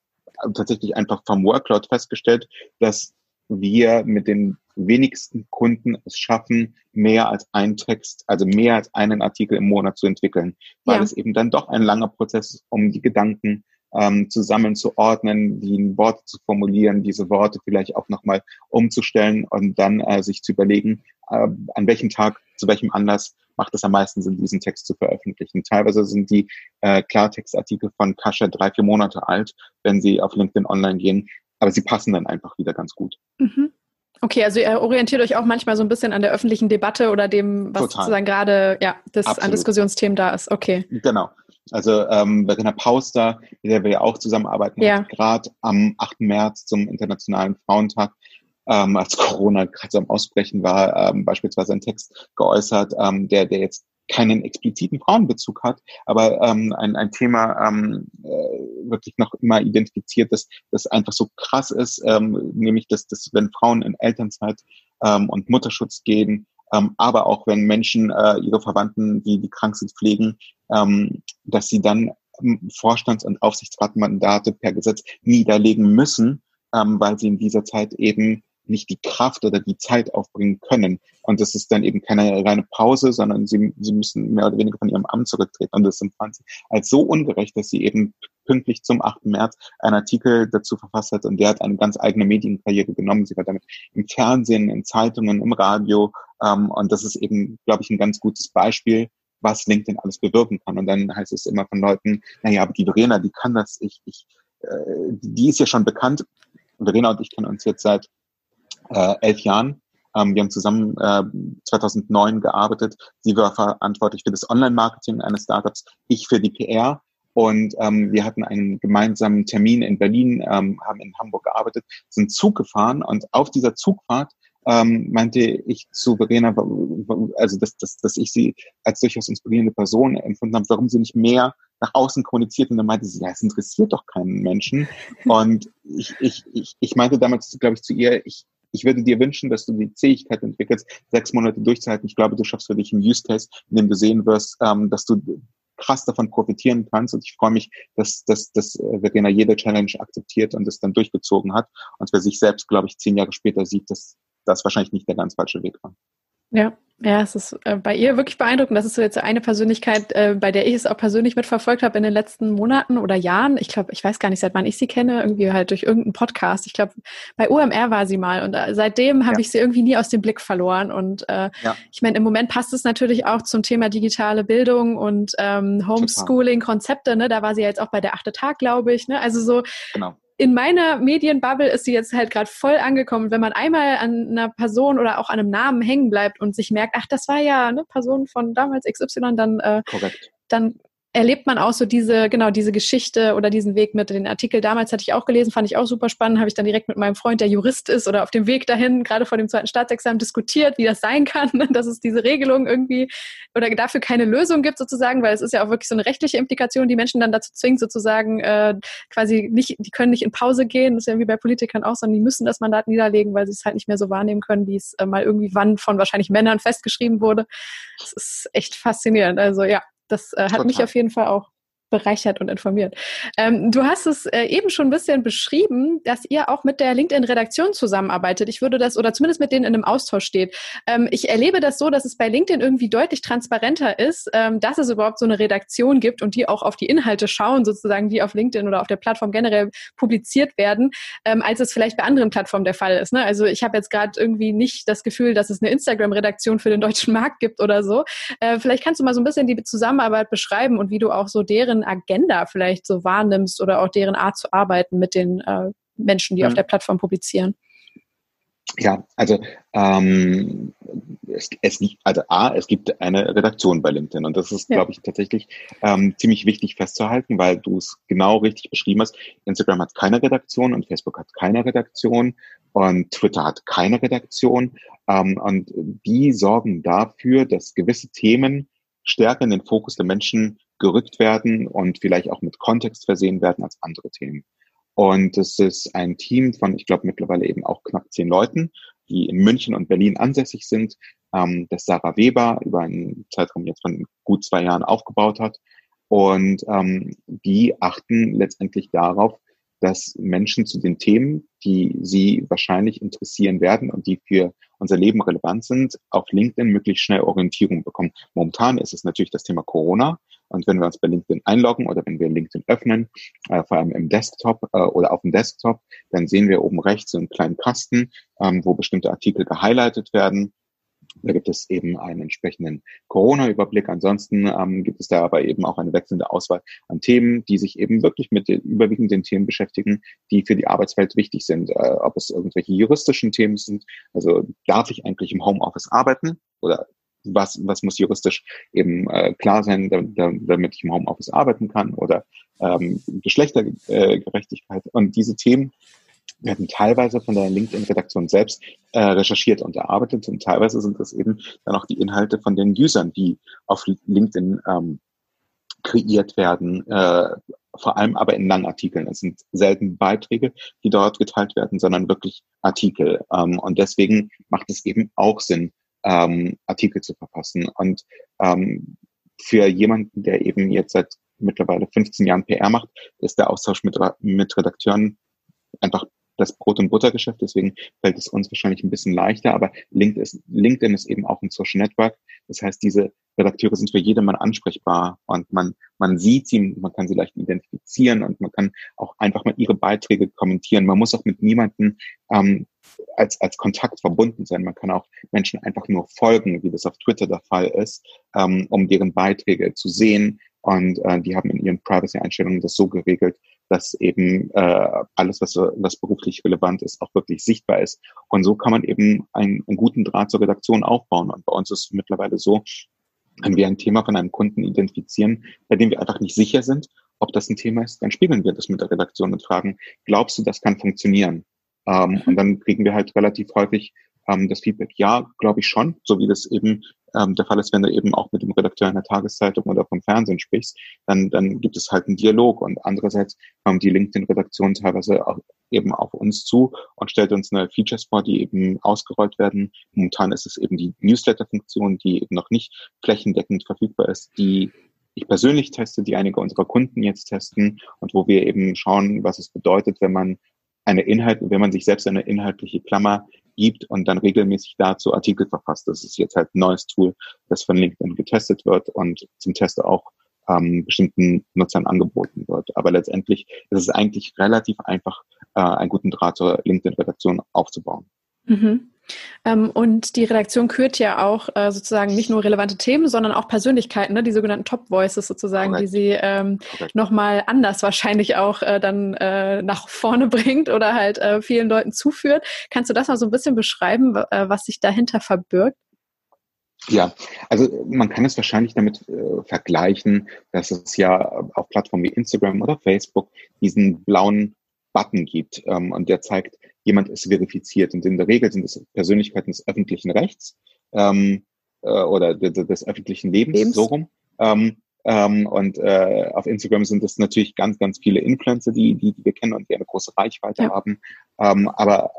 tatsächlich einfach vom Workload festgestellt, dass wir mit den wenigsten Kunden es schaffen, mehr als einen Text, also mehr als einen Artikel im Monat zu entwickeln, weil ja. es eben dann doch ein langer Prozess ist, um die Gedanken ähm, zusammen zu ordnen, die Worte zu formulieren, diese Worte vielleicht auch nochmal umzustellen und dann äh, sich zu überlegen, äh, an welchem Tag, zu welchem Anlass macht es am meisten Sinn, diesen Text zu veröffentlichen. Teilweise sind die äh, Klartextartikel von Kascha drei, vier Monate alt, wenn sie auf LinkedIn online gehen aber sie passen dann einfach wieder ganz gut. Mhm. Okay, also ihr orientiert euch auch manchmal so ein bisschen an der öffentlichen Debatte oder dem, was Total. sozusagen gerade ja, das an Diskussionsthemen da ist. Okay. Genau. Also ähm, Verena Pauster, mit der wir ja auch zusammenarbeiten, ja. gerade am 8. März zum Internationalen Frauentag, ähm, als Corona gerade so am Ausbrechen war, ähm, beispielsweise einen Text geäußert, ähm, der, der jetzt keinen expliziten Frauenbezug hat, aber ähm, ein, ein Thema ähm, äh, wirklich noch immer identifiziert, dass das einfach so krass ist, ähm, nämlich dass, dass wenn Frauen in Elternzeit ähm, und Mutterschutz gehen, ähm, aber auch wenn Menschen äh, ihre Verwandten, die, die krank sind, pflegen, ähm, dass sie dann Vorstands- und Aufsichtsratmandate per Gesetz niederlegen müssen, ähm, weil sie in dieser Zeit eben nicht die Kraft oder die Zeit aufbringen können. Und das ist dann eben keine reine Pause, sondern sie, sie müssen mehr oder weniger von ihrem Amt zurücktreten. Und das empfand sie als so ungerecht, dass sie eben pünktlich zum 8. März einen Artikel dazu verfasst hat und der hat eine ganz eigene Medienkarriere genommen. Sie war damit im Fernsehen, in Zeitungen, im Radio ähm, und das ist eben, glaube ich, ein ganz gutes Beispiel, was LinkedIn alles bewirken kann. Und dann heißt es immer von Leuten, naja, aber die Verena, die kann das, ich, ich, äh, die ist ja schon bekannt. Verena und ich kennen uns jetzt seit äh, elf Jahren. Ähm, wir haben zusammen äh, 2009 gearbeitet. Sie war verantwortlich für das Online-Marketing eines Startups, ich für die PR. Und ähm, wir hatten einen gemeinsamen Termin in Berlin, ähm, haben in Hamburg gearbeitet, sind Zug gefahren und auf dieser Zugfahrt ähm, meinte ich zu Verena, also dass, dass, dass ich sie als durchaus inspirierende Person empfunden habe, warum sie nicht mehr nach außen kommuniziert und dann meinte sie, ja, es interessiert doch keinen Menschen. Und ich, ich, ich, ich meinte damals, glaube ich, zu ihr, ich, ich würde dir wünschen, dass du die Fähigkeit entwickelst, sechs Monate durchzuhalten. Ich glaube, du schaffst für dich einen Use Case, in dem du sehen wirst, ähm, dass du krass davon profitieren kannst. Und ich freue mich, dass, dass, dass äh, Verena jede Challenge akzeptiert und es dann durchgezogen hat und für sich selbst, glaube ich, zehn Jahre später sieht, dass das wahrscheinlich nicht der ganz falsche Weg war. Ja, ja, es ist äh, bei ihr wirklich beeindruckend. Das ist so jetzt eine Persönlichkeit, äh, bei der ich es auch persönlich mitverfolgt habe in den letzten Monaten oder Jahren. Ich glaube, ich weiß gar nicht, seit wann ich sie kenne, irgendwie halt durch irgendeinen Podcast. Ich glaube, bei UMR war sie mal und äh, seitdem habe ja. ich sie irgendwie nie aus dem Blick verloren. Und äh, ja. ich meine, im Moment passt es natürlich auch zum Thema digitale Bildung und ähm, Homeschooling-Konzepte. Ne? Da war sie ja jetzt auch bei der achte Tag, glaube ich. Ne? Also so genau in meiner Medienbubble ist sie jetzt halt gerade voll angekommen. Wenn man einmal an einer Person oder auch an einem Namen hängen bleibt und sich merkt, ach, das war ja eine Person von damals XY, dann, äh, dann erlebt man auch so diese, genau, diese Geschichte oder diesen Weg mit. Den Artikel damals hatte ich auch gelesen, fand ich auch super spannend, habe ich dann direkt mit meinem Freund, der Jurist ist oder auf dem Weg dahin, gerade vor dem zweiten Staatsexamen, diskutiert, wie das sein kann, [LAUGHS] dass es diese Regelung irgendwie oder dafür keine Lösung gibt sozusagen, weil es ist ja auch wirklich so eine rechtliche Implikation, die Menschen dann dazu zwingt, sozusagen äh, quasi nicht, die können nicht in Pause gehen, das ist ja wie bei Politikern auch, sondern die müssen das Mandat niederlegen, weil sie es halt nicht mehr so wahrnehmen können, wie es äh, mal irgendwie wann von wahrscheinlich Männern festgeschrieben wurde. Das ist echt faszinierend. Also ja, das äh, hat Total. mich auf jeden Fall auch bereichert und informiert. Ähm, du hast es äh, eben schon ein bisschen beschrieben, dass ihr auch mit der LinkedIn-Redaktion zusammenarbeitet. Ich würde das, oder zumindest mit denen in einem Austausch steht. Ähm, ich erlebe das so, dass es bei LinkedIn irgendwie deutlich transparenter ist, ähm, dass es überhaupt so eine Redaktion gibt und die auch auf die Inhalte schauen, sozusagen, die auf LinkedIn oder auf der Plattform generell publiziert werden, ähm, als es vielleicht bei anderen Plattformen der Fall ist. Ne? Also ich habe jetzt gerade irgendwie nicht das Gefühl, dass es eine Instagram-Redaktion für den deutschen Markt gibt oder so. Äh, vielleicht kannst du mal so ein bisschen die Zusammenarbeit beschreiben und wie du auch so deren Agenda vielleicht so wahrnimmst oder auch deren Art zu arbeiten mit den äh, Menschen, die mhm. auf der Plattform publizieren? Ja, also ähm, es, es, also A, es gibt eine Redaktion bei LinkedIn und das ist, ja. glaube ich, tatsächlich ähm, ziemlich wichtig festzuhalten, weil du es genau richtig beschrieben hast. Instagram hat keine Redaktion und Facebook hat keine Redaktion und Twitter hat keine Redaktion ähm, und die sorgen dafür, dass gewisse Themen stärker in den Fokus der Menschen gerückt werden und vielleicht auch mit Kontext versehen werden als andere Themen. Und es ist ein Team von, ich glaube, mittlerweile eben auch knapp zehn Leuten, die in München und Berlin ansässig sind, ähm, das Sarah Weber über einen Zeitraum jetzt von gut zwei Jahren aufgebaut hat. Und ähm, die achten letztendlich darauf, dass Menschen zu den Themen, die sie wahrscheinlich interessieren werden und die für unser Leben relevant sind, auf LinkedIn möglichst schnell Orientierung bekommen. Momentan ist es natürlich das Thema Corona. Und wenn wir uns bei LinkedIn einloggen oder wenn wir LinkedIn öffnen, äh, vor allem im Desktop äh, oder auf dem Desktop, dann sehen wir oben rechts so einen kleinen Kasten, ähm, wo bestimmte Artikel gehighlightet werden. Da gibt es eben einen entsprechenden Corona-Überblick. Ansonsten ähm, gibt es da aber eben auch eine wechselnde Auswahl an Themen, die sich eben wirklich mit den überwiegenden Themen beschäftigen, die für die Arbeitswelt wichtig sind. Äh, ob es irgendwelche juristischen Themen sind, also darf ich eigentlich im Homeoffice arbeiten oder was, was muss juristisch eben äh, klar sein, damit ich im Homeoffice arbeiten kann oder ähm, Geschlechtergerechtigkeit. Und diese Themen werden teilweise von der LinkedIn-Redaktion selbst äh, recherchiert und erarbeitet und teilweise sind das eben dann auch die Inhalte von den Usern, die auf LinkedIn ähm, kreiert werden, äh, vor allem aber in langen Artikeln. Es sind selten Beiträge, die dort geteilt werden, sondern wirklich Artikel. Ähm, und deswegen macht es eben auch Sinn, ähm, Artikel zu verfassen. Und ähm, für jemanden, der eben jetzt seit mittlerweile 15 Jahren PR macht, ist der Austausch mit, mit Redakteuren einfach das Brot- und Buttergeschäft, deswegen fällt es uns wahrscheinlich ein bisschen leichter, aber LinkedIn ist, eben auch ein Social Network. Das heißt, diese Redakteure sind für jedermann ansprechbar und man, man sieht sie, man kann sie leicht identifizieren und man kann auch einfach mal ihre Beiträge kommentieren. Man muss auch mit niemandem ähm, als, als Kontakt verbunden sein. Man kann auch Menschen einfach nur folgen, wie das auf Twitter der Fall ist, ähm, um deren Beiträge zu sehen. Und äh, die haben in ihren Privacy-Einstellungen das so geregelt, dass eben äh, alles, was, was beruflich relevant ist, auch wirklich sichtbar ist. Und so kann man eben einen, einen guten Draht zur Redaktion aufbauen. Und bei uns ist es mittlerweile so, wenn wir ein Thema von einem Kunden identifizieren, bei dem wir einfach nicht sicher sind, ob das ein Thema ist, dann spiegeln wir das mit der Redaktion und fragen, glaubst du, das kann funktionieren? Ähm, mhm. Und dann kriegen wir halt relativ häufig ähm, das Feedback, ja, glaube ich schon, so wie das eben ähm, der Fall ist, wenn du eben auch mit dem Redakteur einer Tageszeitung oder vom Fernsehen sprichst, dann, dann gibt es halt einen Dialog und andererseits kommen die LinkedIn-Redaktion teilweise auch eben auf uns zu und stellt uns neue Features vor, die eben ausgerollt werden. Momentan ist es eben die Newsletter-Funktion, die eben noch nicht flächendeckend verfügbar ist, die ich persönlich teste, die einige unserer Kunden jetzt testen und wo wir eben schauen, was es bedeutet, wenn man eine Inhalt, wenn man sich selbst eine inhaltliche Klammer gibt und dann regelmäßig dazu Artikel verfasst. Das ist jetzt halt ein neues Tool, das von LinkedIn getestet wird und zum Test auch ähm, bestimmten Nutzern angeboten wird. Aber letztendlich ist es eigentlich relativ einfach, äh, einen guten Draht zur LinkedIn-Redaktion aufzubauen. Mhm. Ähm, und die Redaktion kürt ja auch äh, sozusagen nicht nur relevante Themen, sondern auch Persönlichkeiten, ne? die sogenannten Top Voices sozusagen, Correct. die sie ähm, nochmal anders wahrscheinlich auch äh, dann äh, nach vorne [LAUGHS] bringt oder halt äh, vielen Leuten zuführt. Kannst du das mal so ein bisschen beschreiben, äh, was sich dahinter verbirgt? Ja, also man kann es wahrscheinlich damit äh, vergleichen, dass es ja auf Plattformen wie Instagram oder Facebook diesen blauen Button gibt ähm, und der zeigt, jemand ist verifiziert. Und in der Regel sind es Persönlichkeiten des öffentlichen Rechts ähm, äh, oder des, öffentlichen Lebens, Lebens, so rum. Ähm, ähm, und äh, auf Instagram sind es natürlich ganz, ganz viele Influencer, die, die, die wir kennen und die eine große Reichweite ja. haben. Ähm, aber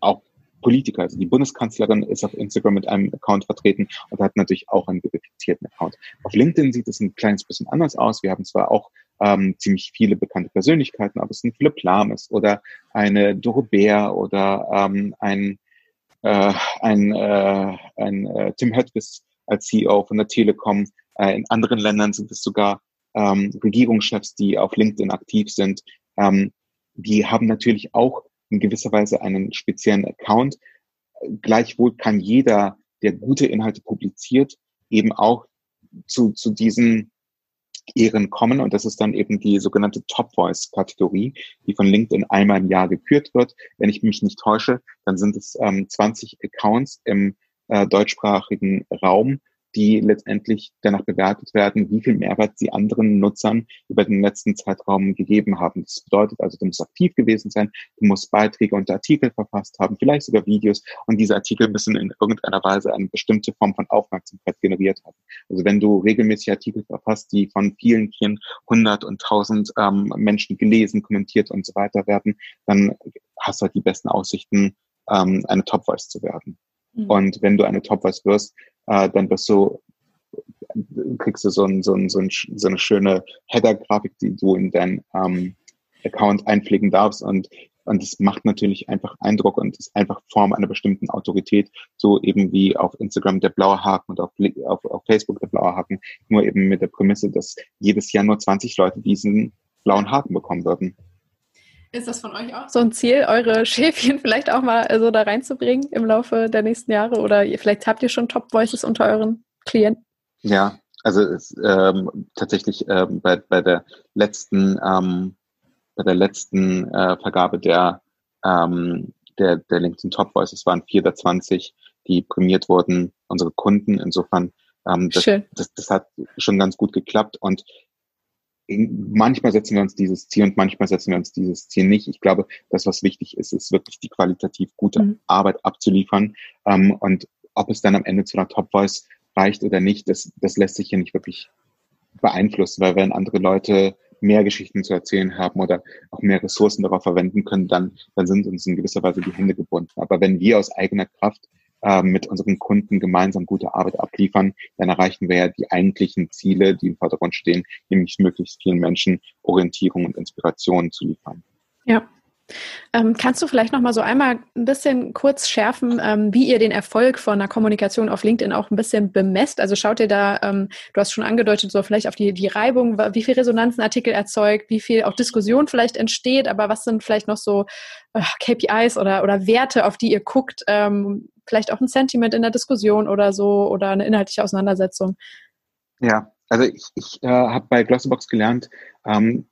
auch Politiker. Also die Bundeskanzlerin ist auf Instagram mit einem Account vertreten und hat natürlich auch einen verifizierten Account. Auf LinkedIn sieht es ein kleines bisschen anders aus. Wir haben zwar auch ähm, ziemlich viele bekannte Persönlichkeiten, aber es sind Philipp Lames oder eine Doro Bär oder ähm, ein, äh, ein, äh, ein äh, Tim Höttges als CEO von der Telekom. Äh, in anderen Ländern sind es sogar ähm, Regierungschefs, die auf LinkedIn aktiv sind. Ähm, die haben natürlich auch in gewisser Weise einen speziellen Account. Gleichwohl kann jeder, der gute Inhalte publiziert, eben auch zu, zu diesen Ehren kommen. Und das ist dann eben die sogenannte Top Voice Kategorie, die von LinkedIn einmal im Jahr gekürt wird. Wenn ich mich nicht täusche, dann sind es ähm, 20 Accounts im äh, deutschsprachigen Raum, die letztendlich danach bewertet werden, wie viel Mehrwert sie anderen Nutzern über den letzten Zeitraum gegeben haben. Das bedeutet also, du musst aktiv gewesen sein, du musst Beiträge und Artikel verfasst haben, vielleicht sogar Videos und diese Artikel müssen in irgendeiner Weise eine bestimmte Form von Aufmerksamkeit generiert haben. Also wenn du regelmäßig Artikel verfasst, die von vielen, vielen hundert und tausend ähm, Menschen gelesen, kommentiert und so weiter werden, dann hast du halt die besten Aussichten, ähm, eine Top Voice zu werden. Mhm. Und wenn du eine Top Voice wirst, äh, dann wirst du kriegst du so, ein, so, ein, so, ein, so eine schöne Header-Grafik, die du in deinen ähm, Account einpflegen darfst und und es macht natürlich einfach Eindruck und ist einfach Form einer bestimmten Autorität, so eben wie auf Instagram der blaue Haken und auf, auf, auf Facebook der blaue Haken, nur eben mit der Prämisse, dass jedes Jahr nur 20 Leute diesen blauen Haken bekommen würden. Ist das von euch auch so ein Ziel, eure [LAUGHS] Schäfchen vielleicht auch mal so da reinzubringen im Laufe der nächsten Jahre? Oder vielleicht habt ihr schon Top Voices unter euren Klienten? Ja, also es, ähm, tatsächlich ähm, bei, bei der letzten ähm, bei der letzten äh, Vergabe der ähm, der, der LinkedIn Top Voices waren vier der 20, die prämiert wurden, unsere Kunden. Insofern ähm, das, das, das hat schon ganz gut geklappt und manchmal setzen wir uns dieses Ziel und manchmal setzen wir uns dieses Ziel nicht. Ich glaube, das, was wichtig ist, ist wirklich die qualitativ gute mhm. Arbeit abzuliefern. Ähm, und ob es dann am Ende zu einer Top Voice reicht oder nicht, das, das lässt sich hier nicht wirklich beeinflussen, weil wenn andere Leute mehr Geschichten zu erzählen haben oder auch mehr Ressourcen darauf verwenden können, dann, dann sind uns in gewisser Weise die Hände gebunden. Aber wenn wir aus eigener Kraft äh, mit unseren Kunden gemeinsam gute Arbeit abliefern, dann erreichen wir ja die eigentlichen Ziele, die im Vordergrund stehen, nämlich möglichst vielen Menschen Orientierung und Inspiration zu liefern. Ja, Ähm, kannst du vielleicht noch mal so einmal ein bisschen kurz schärfen, ähm, wie ihr den Erfolg von einer Kommunikation auf LinkedIn auch ein bisschen bemesst? Also schaut ihr da, ähm, du hast schon angedeutet, so vielleicht auf die, die Reibung, wie viel Resonanz ein Artikel erzeugt, wie viel auch Diskussion vielleicht entsteht, aber was sind vielleicht noch so äh, KPIs oder, oder Werte, auf die ihr guckt? Ähm, vielleicht auch ein Sentiment in der Diskussion oder so oder eine inhaltliche Auseinandersetzung? Ja, also ich, ich äh, habe bei Glossybox gelernt, ähm,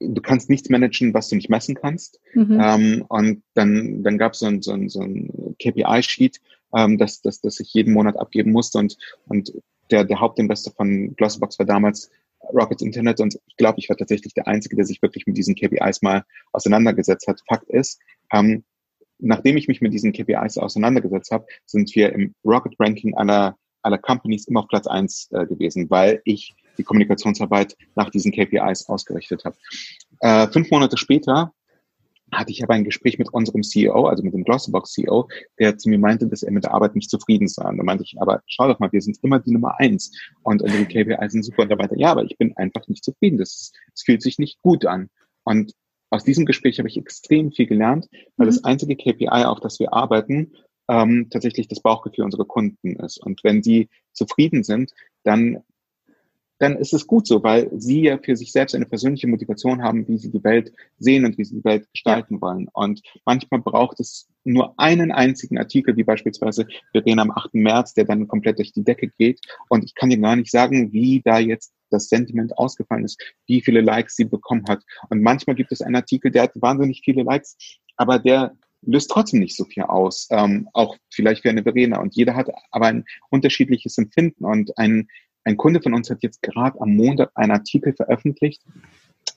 du kannst nichts managen, was du nicht messen kannst. Mhm. Ähm, und dann, dann gab so es ein, so ein, so ein KPI-Sheet, ähm, das, das, das ich jeden Monat abgeben musste. Und, und der, der Hauptinvestor von Glossybox war damals Rockets Internet und ich glaube, ich war tatsächlich der Einzige, der sich wirklich mit diesen KPIs mal auseinandergesetzt hat. Fakt ist, ähm, nachdem ich mich mit diesen KPIs auseinandergesetzt habe, sind wir im Rocket Ranking aller, aller Companies immer auf Platz eins äh, gewesen, weil ich die Kommunikationsarbeit nach diesen KPIs ausgerichtet habe. Äh, fünf Monate später hatte ich aber ein Gespräch mit unserem CEO, also mit dem Glossybox CEO, der zu mir meinte, dass er mit der Arbeit nicht zufrieden sei. Und da meinte ich, aber schau doch mal, wir sind immer die Nummer eins und unsere KPIs sind super und da meinte ja, aber ich bin einfach nicht zufrieden. Das, das fühlt sich nicht gut an. Und aus diesem Gespräch habe ich extrem viel gelernt, weil mhm. das einzige KPI, auf das wir arbeiten, ähm, tatsächlich das Bauchgefühl unserer Kunden ist. Und wenn die zufrieden sind, dann dann ist es gut so, weil sie ja für sich selbst eine persönliche Motivation haben, wie sie die Welt sehen und wie sie die Welt gestalten wollen. Und manchmal braucht es nur einen einzigen Artikel, wie beispielsweise wir reden am 8. März, der dann komplett durch die Decke geht. Und ich kann dir gar nicht sagen, wie da jetzt das Sentiment ausgefallen ist, wie viele Likes sie bekommen hat. Und manchmal gibt es einen Artikel, der hat wahnsinnig viele Likes, aber der löst trotzdem nicht so viel aus, ähm, auch vielleicht für eine Verena. Und jeder hat aber ein unterschiedliches Empfinden und ein, ein Kunde von uns hat jetzt gerade am Montag einen Artikel veröffentlicht.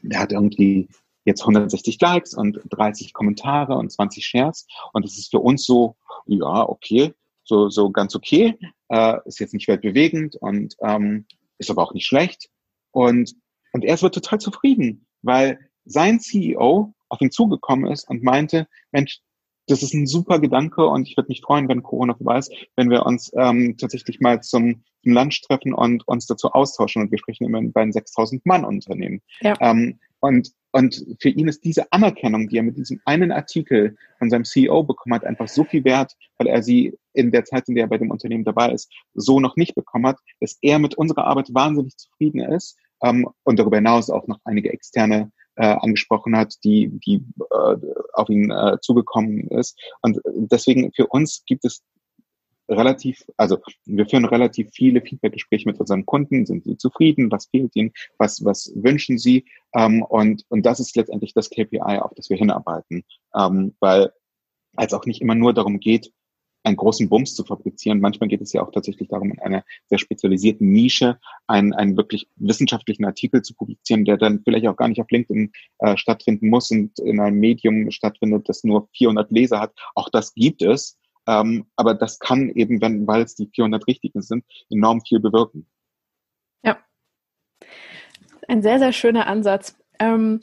Der hat irgendwie jetzt 160 Likes und 30 Kommentare und 20 Shares. Und das ist für uns so, ja, okay, so, so ganz okay. Äh, ist jetzt nicht weltbewegend und ähm, ist aber auch nicht schlecht. Und, und er wird total zufrieden, weil sein CEO auf ihn zugekommen ist und meinte, Mensch, das ist ein super Gedanke und ich würde mich freuen, wenn Corona vorbei ist, wenn wir uns ähm, tatsächlich mal zum, zum Lunch treffen und uns dazu austauschen. Und wir sprechen immer bei einem 6000 Mann Unternehmen. Ja. Ähm, und, und für ihn ist diese Anerkennung, die er mit diesem einen Artikel von seinem CEO bekommen hat, einfach so viel wert, weil er sie in der Zeit, in der er bei dem Unternehmen dabei ist, so noch nicht bekommen hat, dass er mit unserer Arbeit wahnsinnig zufrieden ist ähm, und darüber hinaus auch noch einige externe äh, angesprochen hat, die, die äh, auf ihn äh, zugekommen ist. Und deswegen für uns gibt es relativ, also wir führen relativ viele Feedback-Gespräche mit unseren Kunden. Sind sie zufrieden? Was fehlt ihnen? Was, was wünschen sie? Ähm, und, und das ist letztendlich das KPI, auf das wir hinarbeiten. Ähm, weil es auch nicht immer nur darum geht, einen großen Bums zu fabrizieren. Manchmal geht es ja auch tatsächlich darum, in einer sehr spezialisierten Nische einen, einen wirklich wissenschaftlichen Artikel zu publizieren, der dann vielleicht auch gar nicht auf LinkedIn äh, stattfinden muss und in einem Medium stattfindet, das nur 400 Leser hat. Auch das gibt es. Ähm, aber das kann eben, wenn, weil es die 400 Richtigen sind, enorm viel bewirken. Ja. Ein sehr, sehr schöner Ansatz. Ähm,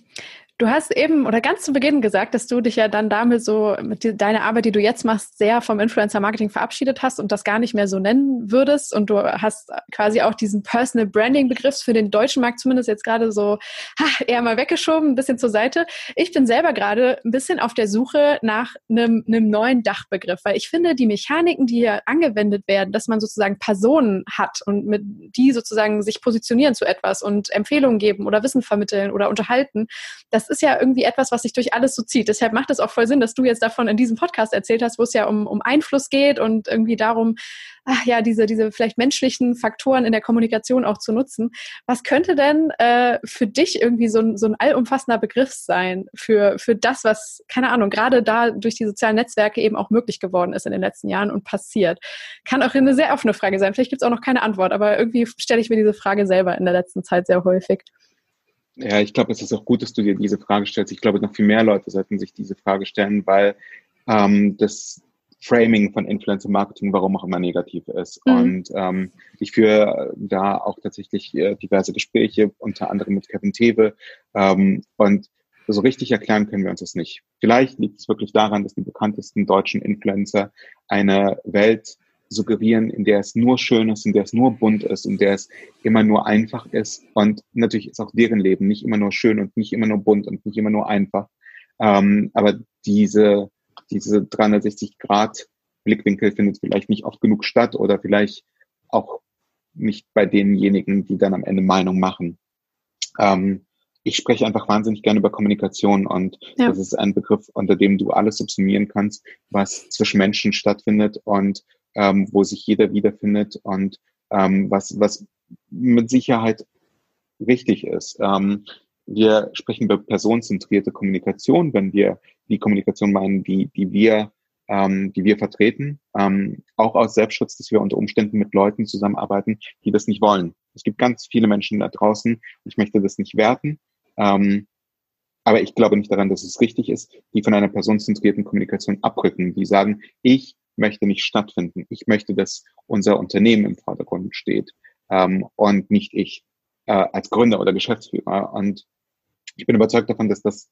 Du hast eben oder ganz zu Beginn gesagt, dass du dich ja dann damit so mit die, deiner Arbeit, die du jetzt machst, sehr vom Influencer Marketing verabschiedet hast und das gar nicht mehr so nennen würdest. Und du hast quasi auch diesen Personal Branding Begriff für den deutschen Markt zumindest jetzt gerade so ha, eher mal weggeschoben, ein bisschen zur Seite. Ich bin selber gerade ein bisschen auf der Suche nach einem, einem neuen Dachbegriff, weil ich finde, die Mechaniken, die hier angewendet werden, dass man sozusagen Personen hat und mit die sozusagen sich positionieren zu etwas und Empfehlungen geben oder Wissen vermitteln oder unterhalten, das das ist ja irgendwie etwas, was sich durch alles so zieht. Deshalb macht es auch voll Sinn, dass du jetzt davon in diesem Podcast erzählt hast, wo es ja um, um Einfluss geht und irgendwie darum, ach ja, diese, diese vielleicht menschlichen Faktoren in der Kommunikation auch zu nutzen. Was könnte denn äh, für dich irgendwie so ein, so ein allumfassender Begriff sein für, für das, was, keine Ahnung, gerade da durch die sozialen Netzwerke eben auch möglich geworden ist in den letzten Jahren und passiert? Kann auch eine sehr offene Frage sein. Vielleicht gibt es auch noch keine Antwort, aber irgendwie stelle ich mir diese Frage selber in der letzten Zeit sehr häufig. Ja, ich glaube, es ist auch gut, dass du dir diese Frage stellst. Ich glaube, noch viel mehr Leute sollten sich diese Frage stellen, weil ähm, das Framing von Influencer Marketing, warum auch immer negativ ist. Mhm. Und ähm, ich führe da auch tatsächlich äh, diverse Gespräche, unter anderem mit Kevin Tewe. Ähm, und so richtig erklären können wir uns das nicht. Vielleicht liegt es wirklich daran, dass die bekanntesten deutschen Influencer eine Welt suggerieren, in der es nur schön ist, in der es nur bunt ist, in der es immer nur einfach ist. Und natürlich ist auch deren Leben nicht immer nur schön und nicht immer nur bunt und nicht immer nur einfach. Ähm, aber diese, diese 360 Grad Blickwinkel findet vielleicht nicht oft genug statt oder vielleicht auch nicht bei denjenigen, die dann am Ende Meinung machen. Ähm, ich spreche einfach wahnsinnig gerne über Kommunikation und ja. das ist ein Begriff, unter dem du alles subsumieren kannst, was zwischen Menschen stattfindet und ähm, wo sich jeder wiederfindet und ähm, was, was mit Sicherheit richtig ist. Ähm, wir sprechen über personenzentrierte Kommunikation, wenn wir die Kommunikation meinen, die, die wir ähm, die wir vertreten, ähm, auch aus Selbstschutz, dass wir unter Umständen mit Leuten zusammenarbeiten, die das nicht wollen. Es gibt ganz viele Menschen da draußen, ich möchte das nicht werten, ähm, aber ich glaube nicht daran, dass es richtig ist, die von einer personenzentrierten Kommunikation abrücken, die sagen, ich möchte nicht stattfinden, ich möchte, dass unser Unternehmen im Vordergrund steht ähm, und nicht ich äh, als Gründer oder Geschäftsführer. Und ich bin überzeugt davon, dass das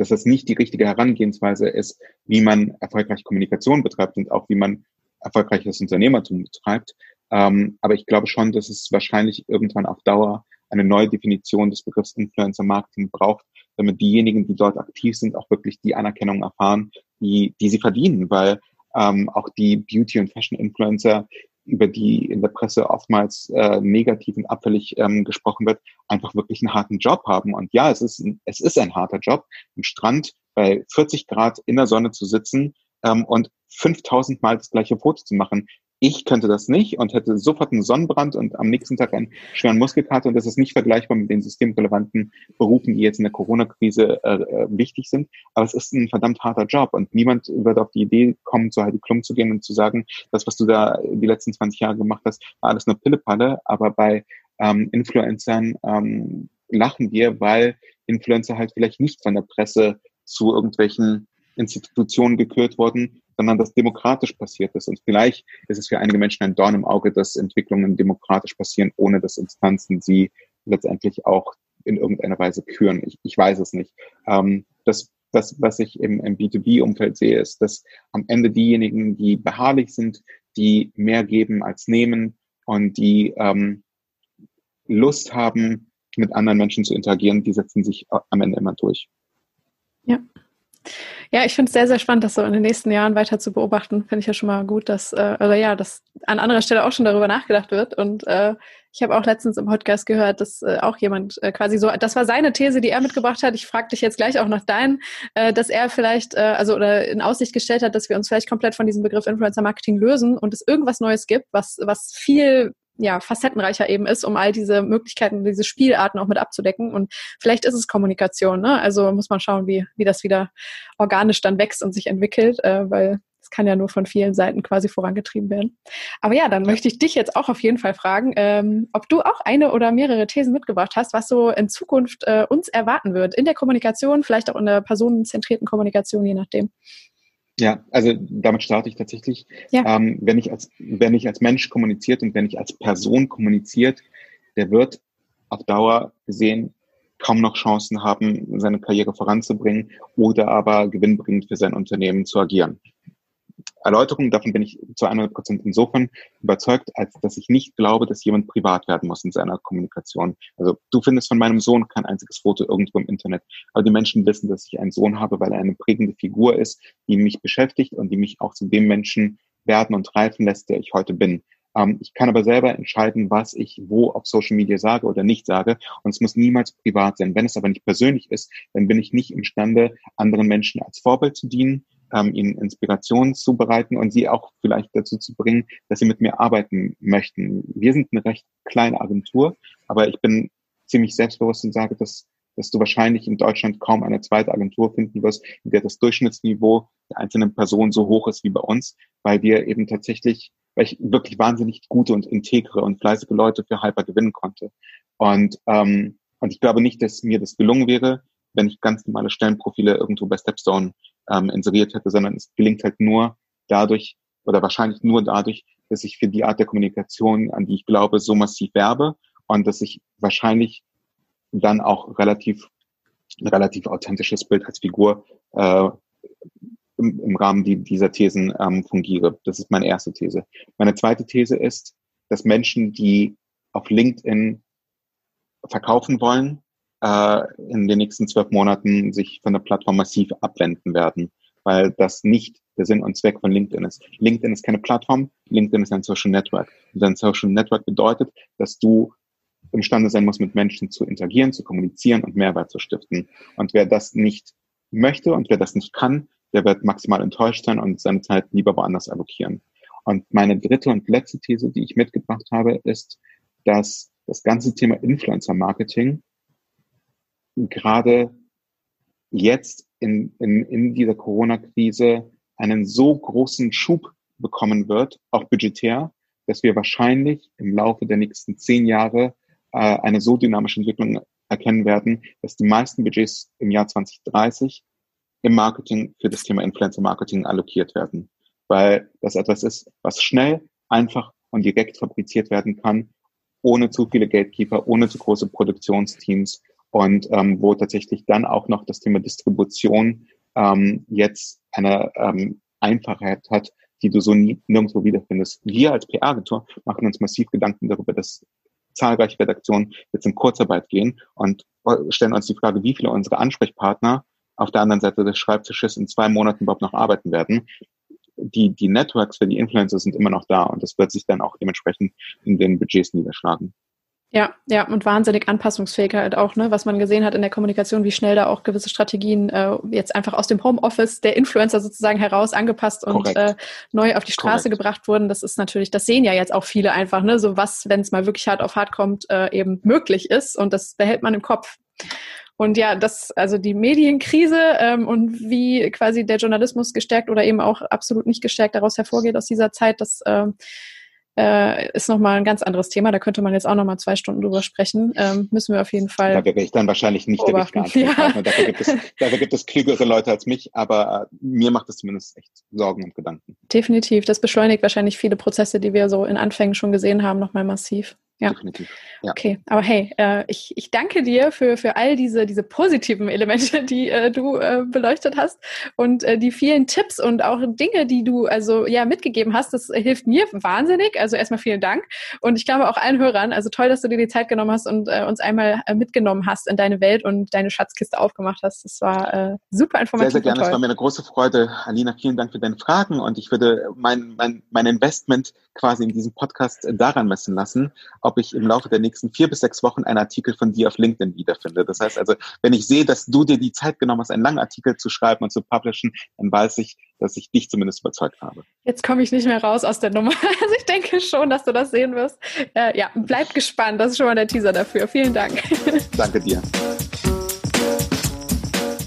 dass das nicht die richtige Herangehensweise ist, wie man erfolgreich Kommunikation betreibt und auch wie man erfolgreiches Unternehmertum betreibt. Ähm, aber ich glaube schon, dass es wahrscheinlich irgendwann auf Dauer eine neue Definition des Begriffs Influencer Marketing braucht, damit diejenigen, die dort aktiv sind, auch wirklich die Anerkennung erfahren, die, die sie verdienen, weil ähm, auch die Beauty- und Fashion-Influencer über die in der Presse oftmals äh, negativ und abfällig ähm, gesprochen wird, einfach wirklich einen harten Job haben. Und ja, es ist, ein, es ist ein harter Job, im Strand bei 40 Grad in der Sonne zu sitzen ähm, und 5000 Mal das gleiche Foto zu machen. Ich könnte das nicht und hätte sofort einen Sonnenbrand und am nächsten Tag einen schweren Muskelkater. Und das ist nicht vergleichbar mit den systemrelevanten Berufen, die jetzt in der Corona-Krise äh, äh, wichtig sind. Aber es ist ein verdammt harter Job und niemand wird auf die Idee kommen, zu Heidi Klum zu gehen und zu sagen, das, was du da die letzten 20 Jahre gemacht hast, war alles nur Pillepalle. Aber bei ähm, Influencern ähm, lachen wir, weil Influencer halt vielleicht nicht von der Presse zu irgendwelchen Institutionen gekürt wurden, sondern dass demokratisch passiert ist. Und vielleicht ist es für einige Menschen ein Dorn im Auge, dass Entwicklungen demokratisch passieren, ohne dass Instanzen sie letztendlich auch in irgendeiner Weise küren. Ich, ich weiß es nicht. Ähm, das, das, was ich im, im B2B-Umfeld sehe, ist, dass am Ende diejenigen, die beharrlich sind, die mehr geben als nehmen und die ähm, Lust haben, mit anderen Menschen zu interagieren, die setzen sich am Ende immer durch. Ja. Ja, ich finde es sehr, sehr spannend, das so in den nächsten Jahren weiter zu beobachten. Finde ich ja schon mal gut, dass, äh, oder ja, dass an anderer Stelle auch schon darüber nachgedacht wird. Und äh, ich habe auch letztens im Podcast gehört, dass äh, auch jemand äh, quasi so, das war seine These, die er mitgebracht hat. Ich frage dich jetzt gleich auch nach deinen, äh, dass er vielleicht, äh, also oder in Aussicht gestellt hat, dass wir uns vielleicht komplett von diesem Begriff Influencer Marketing lösen und es irgendwas Neues gibt, was, was viel ja, facettenreicher eben ist, um all diese Möglichkeiten, diese Spielarten auch mit abzudecken. Und vielleicht ist es Kommunikation, ne? Also muss man schauen, wie, wie das wieder organisch dann wächst und sich entwickelt, äh, weil es kann ja nur von vielen Seiten quasi vorangetrieben werden. Aber ja, dann möchte ich dich jetzt auch auf jeden Fall fragen, ähm, ob du auch eine oder mehrere Thesen mitgebracht hast, was so in Zukunft äh, uns erwarten wird, in der Kommunikation, vielleicht auch in der personenzentrierten Kommunikation, je nachdem. Ja, also damit starte ich tatsächlich. Ja. Ähm, wenn, ich als, wenn ich als Mensch kommuniziert und wenn ich als Person kommuniziert, der wird auf Dauer gesehen kaum noch Chancen haben, seine Karriere voranzubringen oder aber gewinnbringend für sein Unternehmen zu agieren. Erläuterung, davon bin ich zu 100 Prozent insofern überzeugt, als dass ich nicht glaube, dass jemand privat werden muss in seiner Kommunikation. Also du findest von meinem Sohn kein einziges Foto irgendwo im Internet, aber die Menschen wissen, dass ich einen Sohn habe, weil er eine prägende Figur ist, die mich beschäftigt und die mich auch zu dem Menschen werden und reifen lässt, der ich heute bin. Ähm, ich kann aber selber entscheiden, was ich wo auf Social Media sage oder nicht sage. Und es muss niemals privat sein. Wenn es aber nicht persönlich ist, dann bin ich nicht imstande, anderen Menschen als Vorbild zu dienen, ähm, ihnen Inspiration zu bereiten und sie auch vielleicht dazu zu bringen, dass sie mit mir arbeiten möchten. Wir sind eine recht kleine Agentur, aber ich bin ziemlich selbstbewusst und sage, dass, dass du wahrscheinlich in Deutschland kaum eine zweite Agentur finden wirst, in der das Durchschnittsniveau der einzelnen Person so hoch ist wie bei uns, weil wir eben tatsächlich, weil ich wirklich wahnsinnig gute und integre und fleißige Leute für Hyper gewinnen konnte. Und, ähm, und ich glaube nicht, dass mir das gelungen wäre, wenn ich ganz normale Stellenprofile irgendwo bei Stepstone ähm, inseriert hätte, sondern es gelingt halt nur dadurch oder wahrscheinlich nur dadurch, dass ich für die Art der Kommunikation, an die ich glaube, so massiv werbe und dass ich wahrscheinlich dann auch relativ ein relativ authentisches Bild als Figur äh, im, im Rahmen die, dieser Thesen ähm, fungiere. Das ist meine erste These. Meine zweite These ist, dass Menschen, die auf LinkedIn verkaufen wollen, äh, in den nächsten zwölf Monaten sich von der Plattform massiv abwenden werden, weil das nicht der Sinn und Zweck von LinkedIn ist. LinkedIn ist keine Plattform, LinkedIn ist ein Social Network. Und ein Social Network bedeutet, dass du imstande sein musst, mit Menschen zu interagieren, zu kommunizieren und Mehrwert zu stiften. Und wer das nicht möchte und wer das nicht kann, der wird maximal enttäuscht sein und seine Zeit lieber woanders allokieren. Und meine dritte und letzte These, die ich mitgebracht habe, ist, dass das ganze Thema Influencer Marketing gerade jetzt in, in, in dieser Corona-Krise einen so großen Schub bekommen wird, auch budgetär, dass wir wahrscheinlich im Laufe der nächsten zehn Jahre äh, eine so dynamische Entwicklung erkennen werden, dass die meisten Budgets im Jahr 2030 im Marketing für das Thema Influencer Marketing allokiert werden, weil das etwas ist, was schnell, einfach und direkt fabriziert werden kann, ohne zu viele Gatekeeper, ohne zu große Produktionsteams und ähm, wo tatsächlich dann auch noch das Thema Distribution ähm, jetzt eine ähm, Einfachheit hat, die du so nie, nirgendwo wiederfindest. Wir als PR-Agentur machen uns massiv Gedanken darüber, dass zahlreiche Redaktionen jetzt in Kurzarbeit gehen und stellen uns die Frage, wie viele unserer Ansprechpartner auf der anderen Seite des Schreibtisches in zwei Monaten überhaupt noch arbeiten werden. Die, die Networks für die Influencer sind immer noch da und das wird sich dann auch dementsprechend in den Budgets niederschlagen. Ja, ja, und wahnsinnig anpassungsfähig halt auch, ne, was man gesehen hat in der Kommunikation, wie schnell da auch gewisse Strategien äh, jetzt einfach aus dem Homeoffice der Influencer sozusagen heraus angepasst und äh, neu auf die Straße Korrekt. gebracht wurden. Das ist natürlich, das sehen ja jetzt auch viele einfach, ne, so was, wenn es mal wirklich hart auf hart kommt, äh, eben möglich ist und das behält man im Kopf. Und ja, das, also die Medienkrise ähm, und wie quasi der Journalismus gestärkt oder eben auch absolut nicht gestärkt daraus hervorgeht aus dieser Zeit, das äh, äh, ist nochmal ein ganz anderes Thema. Da könnte man jetzt auch nochmal zwei Stunden drüber sprechen. Ähm, müssen wir auf jeden Fall. Da wäre ich dann wahrscheinlich nicht beobachten. der richtige ja. dafür, gibt es, [LAUGHS] dafür gibt es klügere Leute als mich, aber äh, mir macht es zumindest echt Sorgen und Gedanken. Definitiv. Das beschleunigt wahrscheinlich viele Prozesse, die wir so in Anfängen schon gesehen haben, nochmal massiv. Ja. Definitiv. Ja. Okay, aber hey, äh, ich, ich danke dir für, für all diese, diese positiven Elemente, [LAUGHS] die äh, du äh, beleuchtet hast und äh, die vielen Tipps und auch Dinge, die du also ja mitgegeben hast. Das hilft mir wahnsinnig. Also erstmal vielen Dank und ich glaube auch allen Hörern. Also toll, dass du dir die Zeit genommen hast und äh, uns einmal äh, mitgenommen hast in deine Welt und deine Schatzkiste aufgemacht hast. Das war super informativ. Sehr, sehr gerne. Es war mir eine große Freude. Alina, vielen Dank für deine Fragen und ich würde mein, mein, mein Investment quasi in diesem Podcast daran messen lassen, ob ich im Laufe der nächsten vier bis sechs Wochen einen Artikel von dir auf LinkedIn wiederfinde. Das heißt also, wenn ich sehe, dass du dir die Zeit genommen hast, einen langen Artikel zu schreiben und zu publishen, dann weiß ich, dass ich dich zumindest überzeugt habe. Jetzt komme ich nicht mehr raus aus der Nummer. [LAUGHS] Also ich denke schon, dass du das sehen wirst. Äh, ja, bleib gespannt. Das ist schon mal der Teaser dafür. Vielen Dank. [LAUGHS] Danke dir.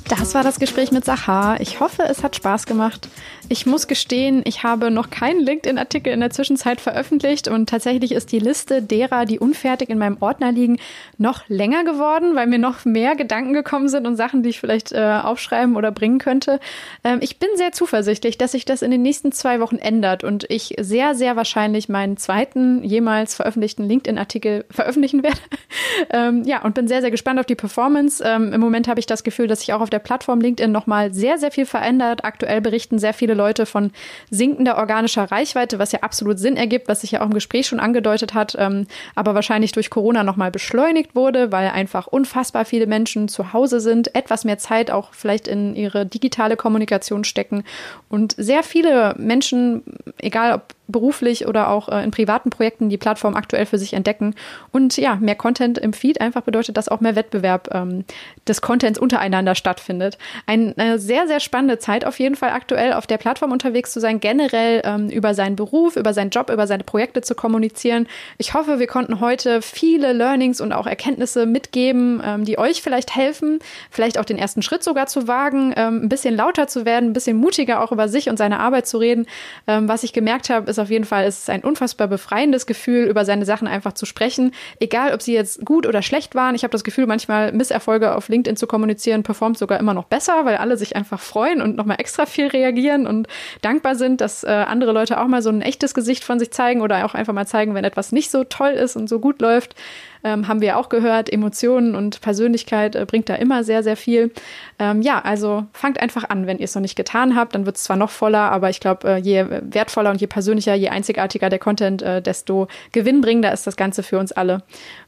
Das war das Gespräch mit Sahar. Ich hoffe, es hat Spaß gemacht. Ich muss gestehen, ich habe noch keinen LinkedIn-Artikel in der Zwischenzeit veröffentlicht und tatsächlich ist die Liste derer, die unfertig in meinem Ordner liegen, noch länger geworden, weil mir noch mehr Gedanken gekommen sind und Sachen, die ich vielleicht äh, aufschreiben oder bringen könnte. Ähm, ich bin sehr zuversichtlich, dass sich das in den nächsten zwei Wochen ändert und ich sehr, sehr wahrscheinlich meinen zweiten jemals veröffentlichten LinkedIn-Artikel veröffentlichen werde. [LAUGHS] ähm, ja, und bin sehr, sehr gespannt auf die Performance. Ähm, Im Moment habe ich das Gefühl, dass sich auch auf der Plattform LinkedIn nochmal sehr, sehr viel verändert. Aktuell berichten sehr viele Leute von sinkender organischer Reichweite, was ja absolut Sinn ergibt, was sich ja auch im Gespräch schon angedeutet hat, ähm, aber wahrscheinlich durch Corona nochmal beschleunigt wurde, weil einfach unfassbar viele Menschen zu Hause sind, etwas mehr Zeit auch vielleicht in ihre digitale Kommunikation stecken und sehr viele Menschen, egal ob beruflich oder auch äh, in privaten Projekten die Plattform aktuell für sich entdecken. Und ja, mehr Content im Feed einfach bedeutet, dass auch mehr Wettbewerb ähm, des Contents untereinander stattfindet. Eine sehr, sehr spannende Zeit auf jeden Fall aktuell auf der Plattform unterwegs zu sein, generell ähm, über seinen Beruf, über seinen Job, über seine Projekte zu kommunizieren. Ich hoffe, wir konnten heute viele Learnings und auch Erkenntnisse mitgeben, ähm, die euch vielleicht helfen, vielleicht auch den ersten Schritt sogar zu wagen, ähm, ein bisschen lauter zu werden, ein bisschen mutiger auch über sich und seine Arbeit zu reden. Ähm, was ich gemerkt habe, ist auf jeden Fall, es ist ein unfassbar befreiendes Gefühl, über seine Sachen einfach zu sprechen. Egal, ob sie jetzt gut oder schlecht waren. Ich habe das Gefühl, manchmal Misserfolge auf LinkedIn zu kommunizieren, performt sogar immer noch besser, weil alle sich einfach freuen und nochmal extra viel reagieren und dankbar sind, dass äh, andere Leute auch mal so ein echtes Gesicht von sich zeigen oder auch einfach mal zeigen, wenn etwas nicht so toll ist und so gut läuft ähm, haben wir auch gehört. Emotionen und Persönlichkeit äh, bringt da immer sehr, sehr viel. Ähm, ja, also fangt einfach an, wenn ihr es noch nicht getan habt. Dann wird es zwar noch voller, aber ich glaube, äh, je wertvoller und je persönlicher, je einzigartiger der Content, äh, desto gewinnbringender ist das Ganze für uns alle.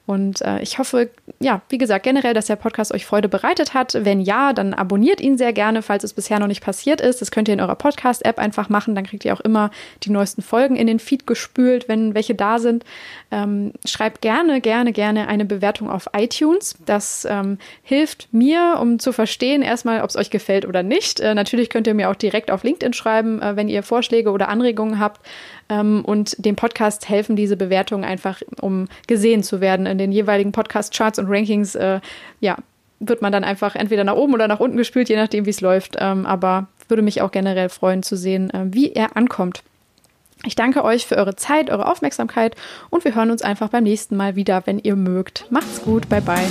Und äh, ich hoffe, ja, wie gesagt, generell, dass der Podcast euch Freude bereitet hat. Wenn ja, dann abonniert ihn sehr gerne, falls es bisher noch nicht passiert ist. Das könnt ihr in eurer Podcast-App einfach machen. Dann kriegt ihr auch immer die neuesten Folgen in den Feed gespült, wenn welche da sind. Ähm, schreibt gerne, gerne, gerne eine Bewertung auf iTunes. Das ähm, hilft mir, um zu verstehen, erstmal, ob es euch gefällt oder nicht. Äh, natürlich könnt ihr mir auch direkt auf LinkedIn schreiben, äh, wenn ihr Vorschläge oder Anregungen habt. Ähm, und dem Podcast helfen diese Bewertungen einfach, um gesehen zu werden in den jeweiligen Podcast-Charts und Rankings. Äh, ja, wird man dann einfach entweder nach oben oder nach unten gespült, je nachdem, wie es läuft. Ähm, aber würde mich auch generell freuen zu sehen, äh, wie er ankommt. Ich danke euch für eure Zeit, eure Aufmerksamkeit und wir hören uns einfach beim nächsten Mal wieder, wenn ihr mögt. Macht's gut, bye bye.